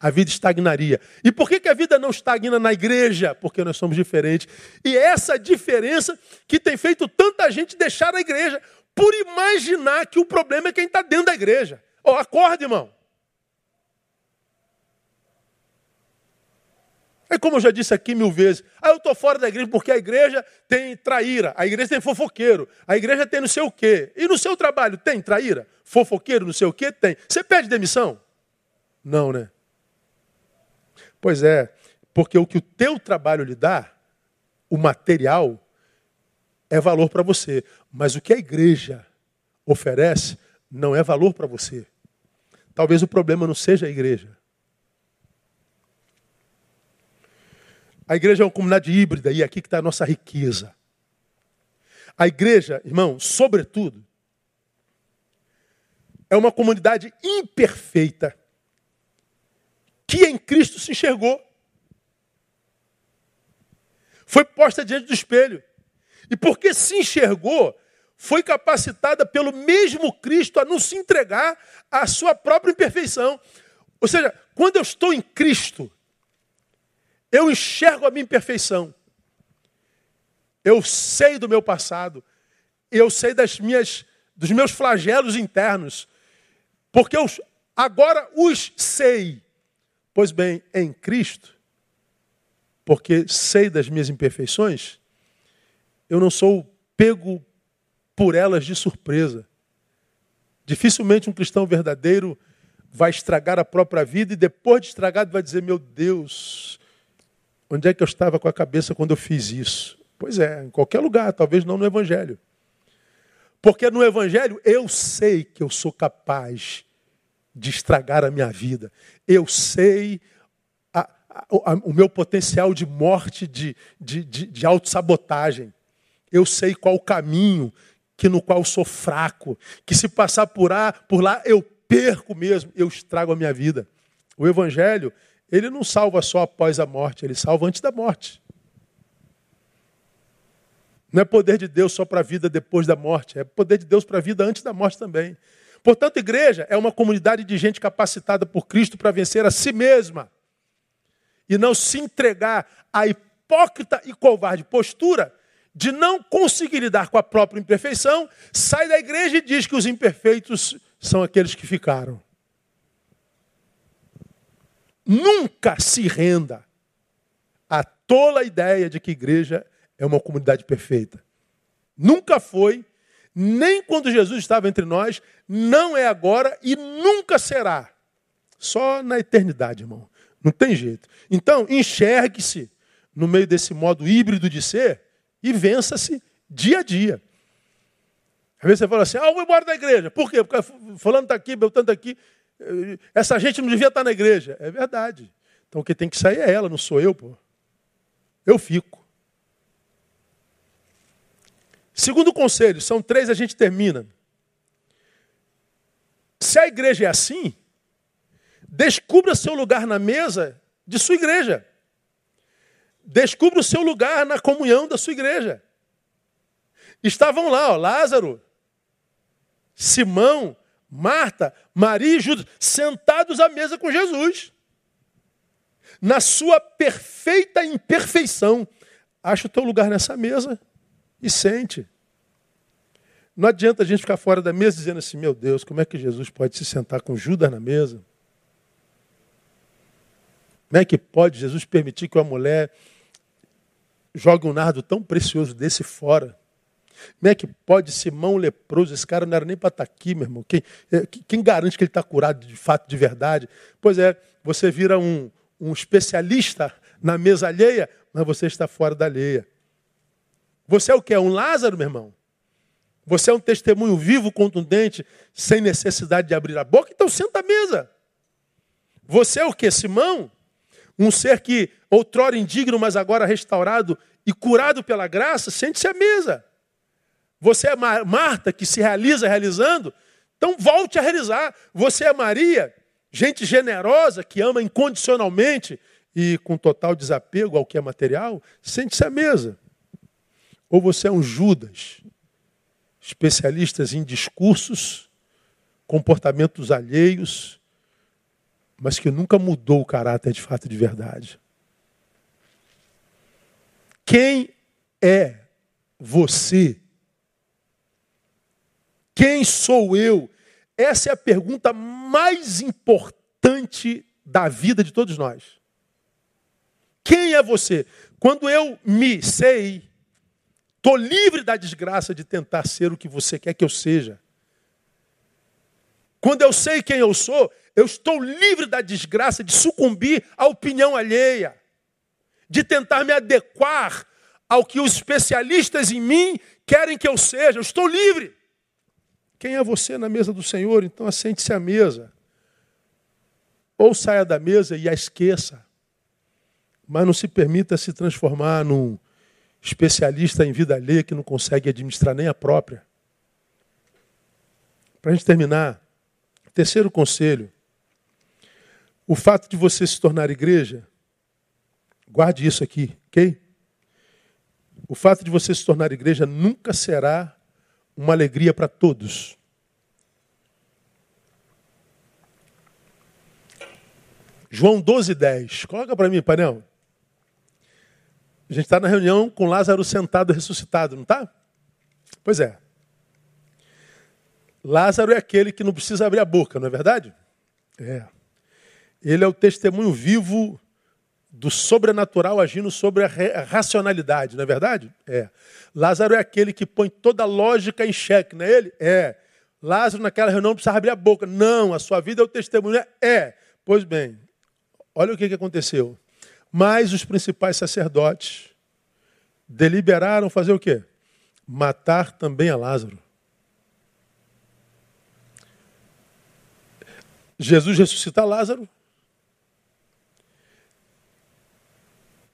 S1: a vida estagnaria. E por que, que a vida não estagna na igreja? Porque nós somos diferentes. E é essa diferença que tem feito tanta gente deixar a igreja por imaginar que o problema é quem está dentro da igreja. Oh, acorda, irmão. É como eu já disse aqui mil vezes. Ah, eu estou fora da igreja porque a igreja tem traíra, a igreja tem fofoqueiro, a igreja tem não sei o quê. E no seu trabalho tem traíra? Fofoqueiro, não sei o quê? Tem. Você pede demissão? Não, né? Pois é, porque o que o teu trabalho lhe dá, o material, é valor para você. Mas o que a igreja oferece não é valor para você. Talvez o problema não seja a igreja. A igreja é uma comunidade híbrida e aqui que está a nossa riqueza. A igreja, irmão, sobretudo, é uma comunidade imperfeita que em Cristo se enxergou. Foi posta diante do espelho. E porque se enxergou, foi capacitada pelo mesmo Cristo a não se entregar à sua própria imperfeição. Ou seja, quando eu estou em Cristo, eu enxergo a minha imperfeição. Eu sei do meu passado. Eu sei das minhas, dos meus flagelos internos. Porque eu agora os sei. Pois bem, em Cristo, porque sei das minhas imperfeições, eu não sou pego por elas de surpresa. Dificilmente um cristão verdadeiro vai estragar a própria vida e depois de estragado vai dizer: Meu Deus, onde é que eu estava com a cabeça quando eu fiz isso? Pois é, em qualquer lugar, talvez não no Evangelho. Porque no Evangelho eu sei que eu sou capaz de estragar a minha vida. Eu sei a, a, a, o meu potencial de morte, de, de, de, de autossabotagem. Eu sei qual o caminho que no qual sou fraco, que se passar por lá, por lá eu perco mesmo, eu estrago a minha vida. O Evangelho, ele não salva só após a morte, ele salva antes da morte. Não é poder de Deus só para a vida depois da morte, é poder de Deus para a vida antes da morte também. Portanto, igreja é uma comunidade de gente capacitada por Cristo para vencer a si mesma e não se entregar à hipócrita e covarde postura de não conseguir lidar com a própria imperfeição, sai da igreja e diz que os imperfeitos são aqueles que ficaram. Nunca se renda à tola ideia de que igreja é uma comunidade perfeita. Nunca foi nem quando Jesus estava entre nós, não é agora e nunca será. Só na eternidade, irmão. Não tem jeito. Então, enxergue-se no meio desse modo híbrido de ser e vença-se dia a dia. Às vezes você fala assim, ah, eu vou embora da igreja. Por quê? Porque fulano está aqui, Beltano está aqui. Essa gente não devia estar na igreja. É verdade. Então, o que tem que sair é ela, não sou eu, pô. Eu fico. Segundo conselho, são três, a gente termina. Se a igreja é assim, descubra seu lugar na mesa de sua igreja. descubra o seu lugar na comunhão da sua igreja. Estavam lá, ó, Lázaro, Simão, Marta, Maria e Judas, sentados à mesa com Jesus. Na sua perfeita imperfeição. Acha o teu lugar nessa mesa e sente. Não adianta a gente ficar fora da mesa dizendo assim, meu Deus, como é que Jesus pode se sentar com Judas na mesa? Como é que pode Jesus permitir que uma mulher jogue um nardo tão precioso desse fora? Como é que pode Simão leproso? Esse cara não era nem para estar tá aqui, meu irmão. Quem, é, quem garante que ele está curado de fato, de verdade? Pois é, você vira um, um especialista na mesa alheia, mas você está fora da alheia. Você é o que? Um Lázaro, meu irmão? Você é um testemunho vivo, contundente, sem necessidade de abrir a boca? Então senta à mesa. Você é o que? Simão? Um ser que outrora indigno, mas agora restaurado e curado pela graça? Sente-se à mesa. Você é Marta, que se realiza realizando? Então volte a realizar. Você é Maria, gente generosa, que ama incondicionalmente e com total desapego ao que é material? Sente-se à mesa. Ou você é um Judas, especialistas em discursos, comportamentos alheios, mas que nunca mudou o caráter de fato de verdade. Quem é você quem sou eu? Essa é a pergunta mais importante da vida de todos nós. Quem é você? Quando eu me sei, estou livre da desgraça de tentar ser o que você quer que eu seja. Quando eu sei quem eu sou, eu estou livre da desgraça de sucumbir à opinião alheia, de tentar me adequar ao que os especialistas em mim querem que eu seja. Eu estou livre. Quem é você na mesa do Senhor? Então assente-se à mesa. Ou saia da mesa e a esqueça. Mas não se permita se transformar num especialista em vida alheia que não consegue administrar nem a própria. Para a gente terminar, terceiro conselho. O fato de você se tornar igreja, guarde isso aqui, ok? O fato de você se tornar igreja nunca será uma alegria para todos. João 12, 10. Coloca para mim, painel. A gente está na reunião com Lázaro sentado ressuscitado, não está? Pois é. Lázaro é aquele que não precisa abrir a boca, não é verdade? É. Ele é o testemunho vivo do sobrenatural agindo sobre a racionalidade, não é verdade? É. Lázaro é aquele que põe toda a lógica em xeque, não é ele? É. Lázaro naquela reunião não precisa abrir a boca. Não, a sua vida é o testemunho. É. Pois bem, olha o que, que aconteceu. Mas os principais sacerdotes deliberaram fazer o quê? Matar também a Lázaro. Jesus ressuscita Lázaro,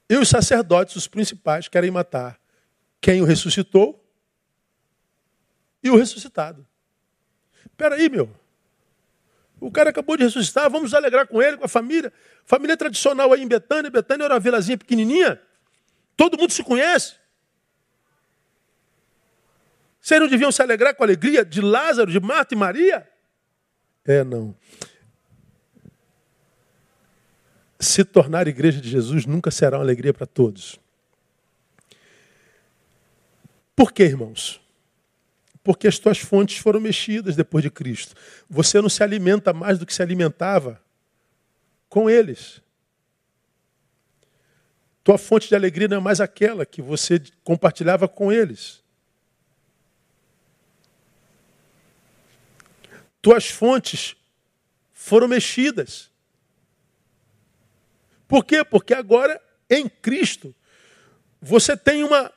S1: E os sacerdotes, os principais, querem matar quem o ressuscitou e o ressuscitado. Espera aí, meu. O cara acabou de ressuscitar, vamos alegrar com ele, com a família. Família tradicional aí em Betânia. Betânia era uma vilazinha pequenininha. Todo mundo se conhece. Vocês não deviam se alegrar com a alegria de Lázaro, de Marta e Maria? É, não se tornar igreja de Jesus nunca será uma alegria para todos. Por quê, irmãos? Porque as tuas fontes foram mexidas depois de Cristo. Você não se alimenta mais do que se alimentava com eles. Tua fonte de alegria não é mais aquela que você compartilhava com eles. Tuas fontes foram mexidas. Por quê? Porque agora, em Cristo, você tem uma,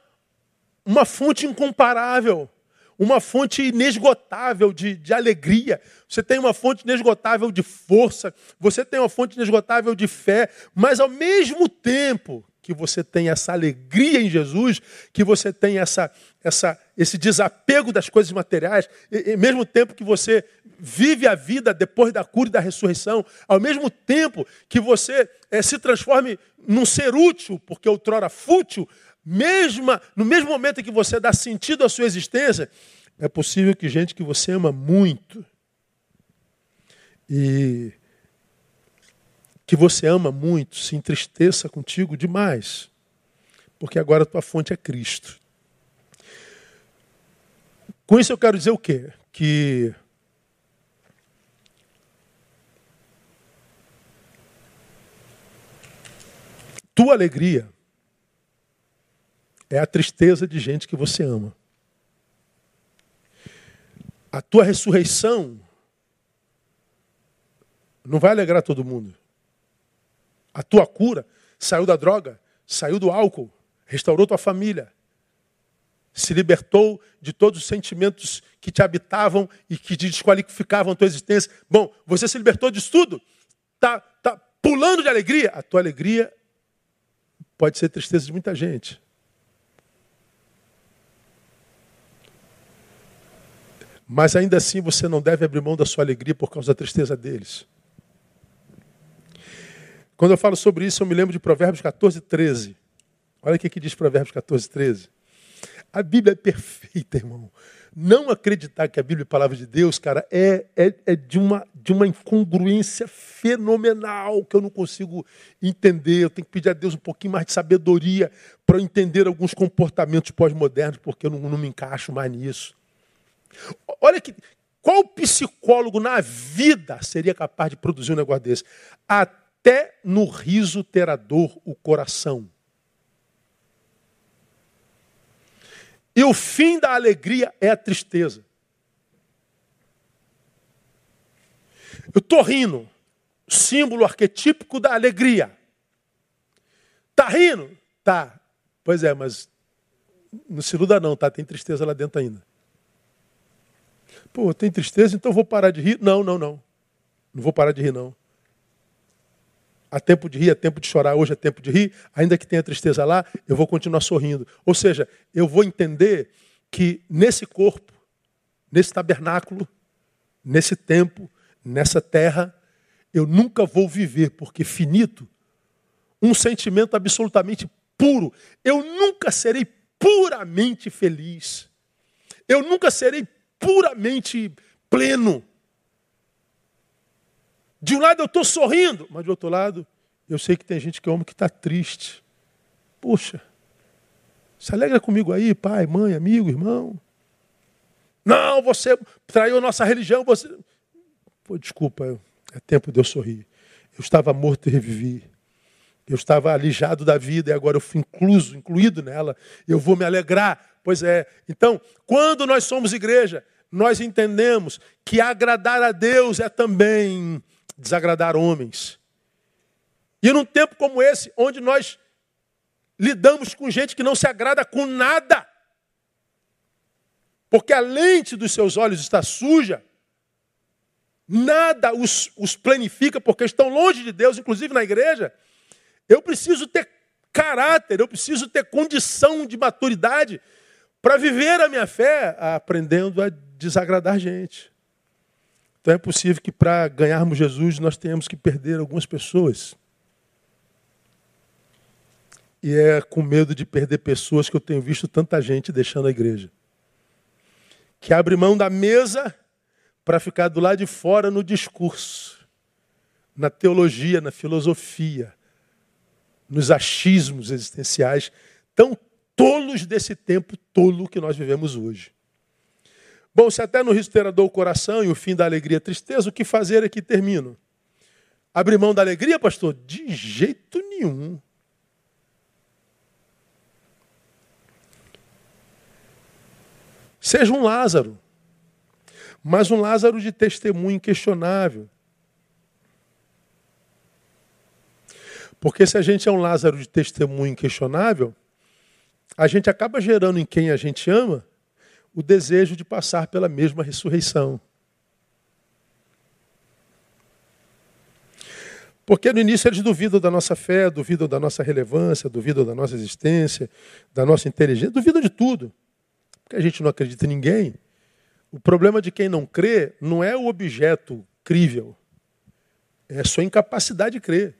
S1: uma fonte incomparável, uma fonte inesgotável de, de alegria, você tem uma fonte inesgotável de força, você tem uma fonte inesgotável de fé, mas ao mesmo tempo que você tem essa alegria em Jesus, que você tem essa, essa, esse desapego das coisas materiais, e, e mesmo tempo que você vive a vida depois da cura e da ressurreição, ao mesmo tempo que você é, se transforme num ser útil, porque outrora fútil, mesma, no mesmo momento em que você dá sentido à sua existência, é possível que gente que você ama muito e que você ama muito se entristeça contigo demais, porque agora a tua fonte é Cristo. Com isso eu quero dizer o quê? Que tua alegria é a tristeza de gente que você ama. A tua ressurreição não vai alegrar todo mundo. A tua cura saiu da droga, saiu do álcool, restaurou tua família, se libertou de todos os sentimentos que te habitavam e que te desqualificavam a tua existência. Bom, você se libertou disso tudo, está tá pulando de alegria. A tua alegria pode ser tristeza de muita gente. Mas ainda assim você não deve abrir mão da sua alegria por causa da tristeza deles. Quando eu falo sobre isso, eu me lembro de Provérbios 14, 13. Olha o que diz Provérbios 14, 13. A Bíblia é perfeita, irmão. Não acreditar que a Bíblia é a palavra de Deus, cara, é, é, é de, uma, de uma incongruência fenomenal que eu não consigo entender. Eu tenho que pedir a Deus um pouquinho mais de sabedoria para entender alguns comportamentos pós-modernos, porque eu não, não me encaixo mais nisso. Olha que. Qual psicólogo na vida seria capaz de produzir um negócio desse? Até no riso terá dor o coração. E o fim da alegria é a tristeza. Eu estou rindo, símbolo arquetípico da alegria. Tá rindo? Tá. Pois é, mas não se iluda não, tá? Tem tristeza lá dentro ainda. Pô, tem tristeza, então vou parar de rir? Não, não, não. Não vou parar de rir, não. Há tempo de rir, há tempo de chorar, hoje é tempo de rir, ainda que tenha tristeza lá, eu vou continuar sorrindo. Ou seja, eu vou entender que nesse corpo, nesse tabernáculo, nesse tempo, nessa terra, eu nunca vou viver, porque finito, um sentimento absolutamente puro. Eu nunca serei puramente feliz. Eu nunca serei puramente pleno. De um lado eu estou sorrindo, mas do outro lado eu sei que tem gente que é homem que está triste. Puxa, se alegra comigo aí, pai, mãe, amigo, irmão. Não, você traiu a nossa religião, você. Pô, desculpa, é tempo de eu sorrir. Eu estava morto e revivi. Eu estava alijado da vida e agora eu fui incluso, incluído nela. Eu vou me alegrar. Pois é. Então, quando nós somos igreja, nós entendemos que agradar a Deus é também desagradar homens. E num tempo como esse, onde nós lidamos com gente que não se agrada com nada, porque a lente dos seus olhos está suja, nada os, os planifica, porque estão longe de Deus, inclusive na igreja. Eu preciso ter caráter, eu preciso ter condição de maturidade para viver a minha fé aprendendo a desagradar gente. Então é possível que para ganharmos Jesus nós tenhamos que perder algumas pessoas. E é com medo de perder pessoas que eu tenho visto tanta gente deixando a igreja. Que abre mão da mesa para ficar do lado de fora no discurso, na teologia, na filosofia, nos achismos existenciais, tão tolos desse tempo tolo que nós vivemos hoje. Bom, se até no riso terá dor o coração e o fim da alegria é tristeza, o que fazer aqui termino? Abrir mão da alegria, pastor? De jeito nenhum. Seja um Lázaro, mas um Lázaro de testemunho inquestionável. Porque se a gente é um Lázaro de testemunho inquestionável, a gente acaba gerando em quem a gente ama o desejo de passar pela mesma ressurreição. Porque no início eles duvidam da nossa fé, duvidam da nossa relevância, duvidam da nossa existência, da nossa inteligência, duvidam de tudo. Porque a gente não acredita em ninguém. O problema de quem não crê não é o objeto crível, é a sua incapacidade de crer.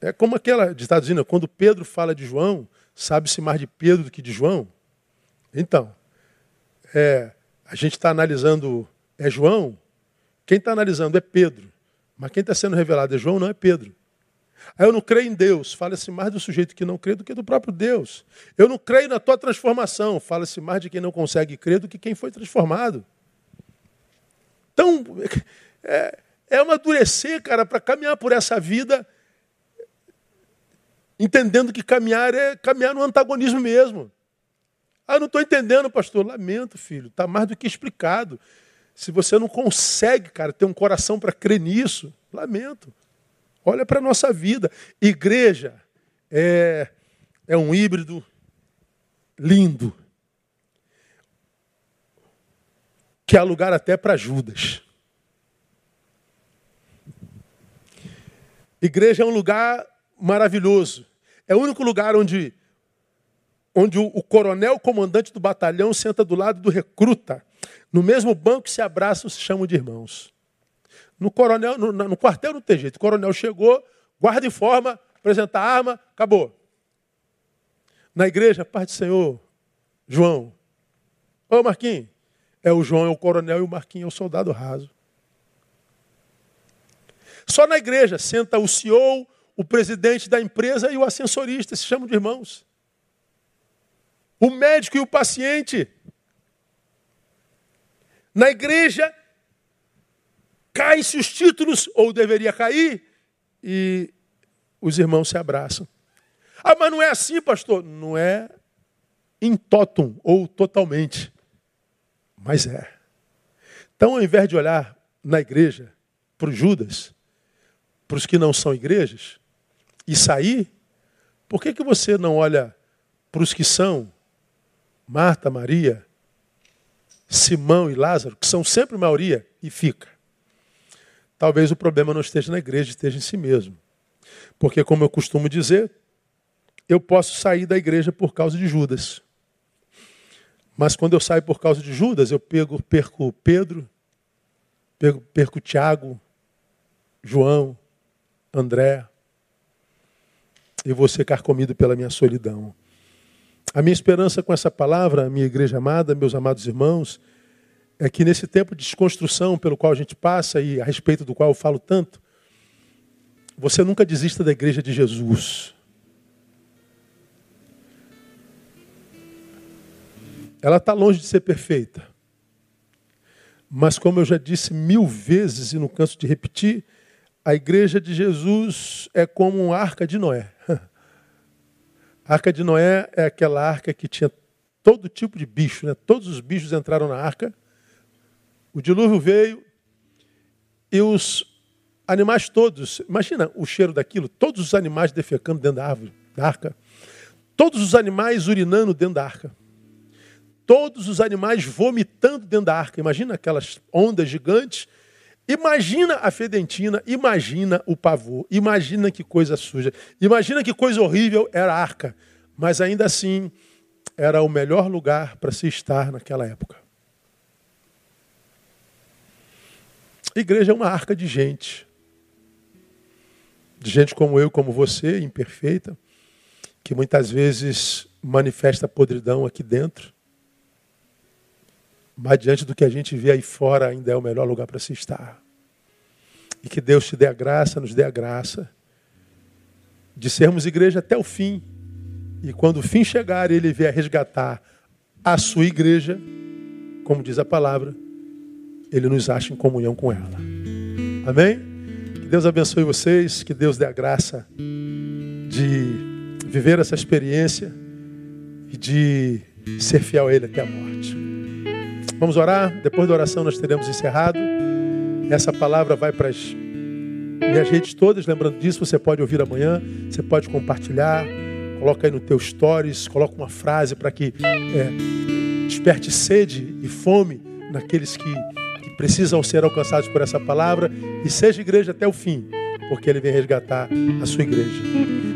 S1: É como aquela dizendo, quando Pedro fala de João, sabe-se mais de Pedro do que de João. Então, é, a gente está analisando é João, quem está analisando é Pedro. Mas quem está sendo revelado é João, não é Pedro. Aí eu não creio em Deus, fala-se mais do sujeito que não crê do que do próprio Deus. Eu não creio na tua transformação, fala-se mais de quem não consegue crer do que quem foi transformado. Então, é, é amadurecer, cara, para caminhar por essa vida, entendendo que caminhar é caminhar no antagonismo mesmo. Ah, não estou entendendo, pastor. Lamento, filho, está mais do que explicado. Se você não consegue, cara, ter um coração para crer nisso, lamento. Olha para a nossa vida. Igreja é, é um híbrido lindo. Que há lugar até para Judas. Igreja é um lugar maravilhoso. É o único lugar onde, onde o, o coronel comandante do batalhão senta do lado do recruta. No mesmo banco se abraçam, se chamam de irmãos. No, coronel, no, no quartel não tem jeito. O coronel chegou, guarda em forma, apresenta a arma, acabou. Na igreja, paz do Senhor, João. Ô Marquinhos, é o João, é o coronel e o Marquinhos é o soldado raso. Só na igreja senta o CEO, o presidente da empresa e o ascensorista, se chamam de irmãos. O médico e o paciente. Na igreja caem-se os títulos, ou deveria cair, e os irmãos se abraçam. Ah, mas não é assim, pastor? Não é em totum ou totalmente, mas é. Então, ao invés de olhar na igreja para os Judas, para os que não são igrejas, e sair, por que, que você não olha para os que são Marta, Maria, Simão e Lázaro, que são sempre maioria, e fica? Talvez o problema não esteja na igreja, esteja em si mesmo. Porque, como eu costumo dizer, eu posso sair da igreja por causa de Judas. Mas quando eu saio por causa de Judas, eu pego, perco Pedro, perco, perco Tiago, João, André, e vou ser carcomido pela minha solidão. A minha esperança com essa palavra, minha igreja amada, meus amados irmãos, é que nesse tempo de desconstrução pelo qual a gente passa e a respeito do qual eu falo tanto, você nunca desista da igreja de Jesus. Ela está longe de ser perfeita. Mas, como eu já disse mil vezes e não canso de repetir, a igreja de Jesus é como uma arca de Noé. A arca de Noé é aquela arca que tinha todo tipo de bicho, né? todos os bichos entraram na arca o dilúvio veio e os animais todos, imagina o cheiro daquilo, todos os animais defecando dentro da árvore, da arca, todos os animais urinando dentro da arca, todos os animais vomitando dentro da arca. Imagina aquelas ondas gigantes. Imagina a fedentina, imagina o pavor, imagina que coisa suja, imagina que coisa horrível era a arca. Mas ainda assim, era o melhor lugar para se estar naquela época. A igreja é uma arca de gente. De gente como eu, como você, imperfeita, que muitas vezes manifesta podridão aqui dentro. Mas diante do que a gente vê aí fora, ainda é o melhor lugar para se estar. E que Deus te dê a graça, nos dê a graça de sermos igreja até o fim. E quando o fim chegar, Ele vier resgatar a sua igreja, como diz a palavra, ele nos acha em comunhão com ela. Amém? Que Deus abençoe vocês, que Deus dê a graça de viver essa experiência e de ser fiel a Ele até a morte. Vamos orar? Depois da oração nós teremos encerrado. Essa palavra vai para as minhas redes todas. Lembrando disso, você pode ouvir amanhã, você pode compartilhar. Coloca aí no teu stories, coloca uma frase para que é, desperte sede e fome naqueles que precisam ser alcançados por essa palavra e seja igreja até o fim, porque ele vem resgatar a sua igreja.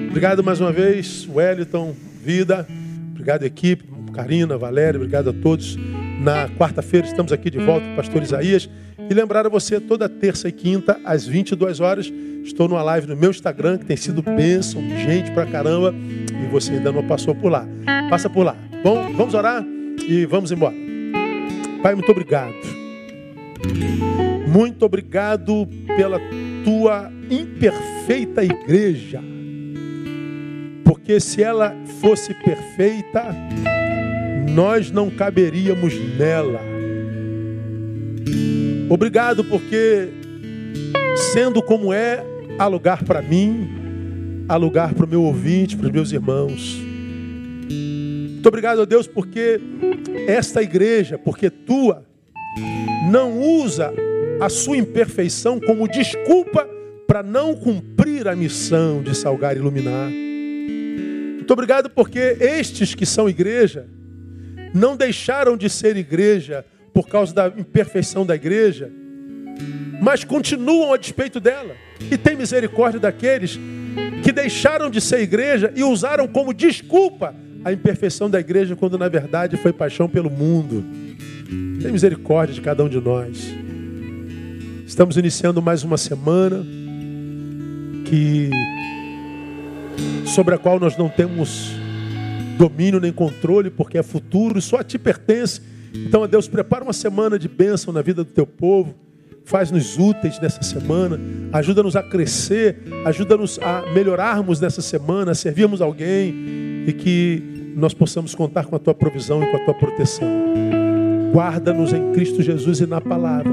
S1: Obrigado mais uma vez, Wellington, Vida. Obrigado, equipe, Karina, Valéria, obrigado a todos. Na quarta-feira estamos aqui de volta com o pastor Isaías. E lembrar a você, toda terça e quinta, às 22 horas, estou numa live no meu Instagram, que tem sido bênção de gente pra caramba, e você ainda não passou por lá. Passa por lá. Bom, vamos orar e vamos embora. Pai, muito obrigado. Muito obrigado pela tua imperfeita igreja. Porque se ela fosse perfeita, nós não caberíamos nela. Obrigado porque, sendo como é, há lugar para mim, há lugar para o meu ouvinte, para os meus irmãos. Muito obrigado a Deus porque esta igreja, porque tua, não usa a sua imperfeição como desculpa para não cumprir a missão de salgar e iluminar. Muito obrigado porque estes que são igreja não deixaram de ser igreja por causa da imperfeição da igreja, mas continuam a despeito dela. E tem misericórdia daqueles que deixaram de ser igreja e usaram como desculpa a imperfeição da igreja, quando na verdade foi paixão pelo mundo. Tem misericórdia de cada um de nós. Estamos iniciando mais uma semana que sobre a qual nós não temos domínio nem controle, porque é futuro, só a ti pertence. Então, a Deus, prepara uma semana de bênção na vida do teu povo. Faz-nos úteis nessa semana, ajuda-nos a crescer, ajuda-nos a melhorarmos nessa semana, a servirmos alguém e que nós possamos contar com a tua provisão e com a tua proteção. Guarda-nos em Cristo Jesus e na palavra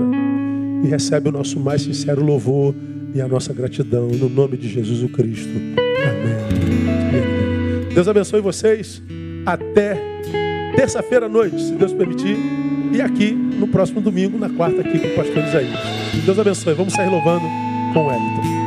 S1: e recebe o nosso mais sincero louvor e a nossa gratidão no nome de Jesus o Cristo. Deus abençoe vocês. Até terça-feira à noite, se Deus permitir. E aqui no próximo domingo, na quarta, aqui com o pastor Isaías. Deus abençoe. Vamos sair louvando com o Elton.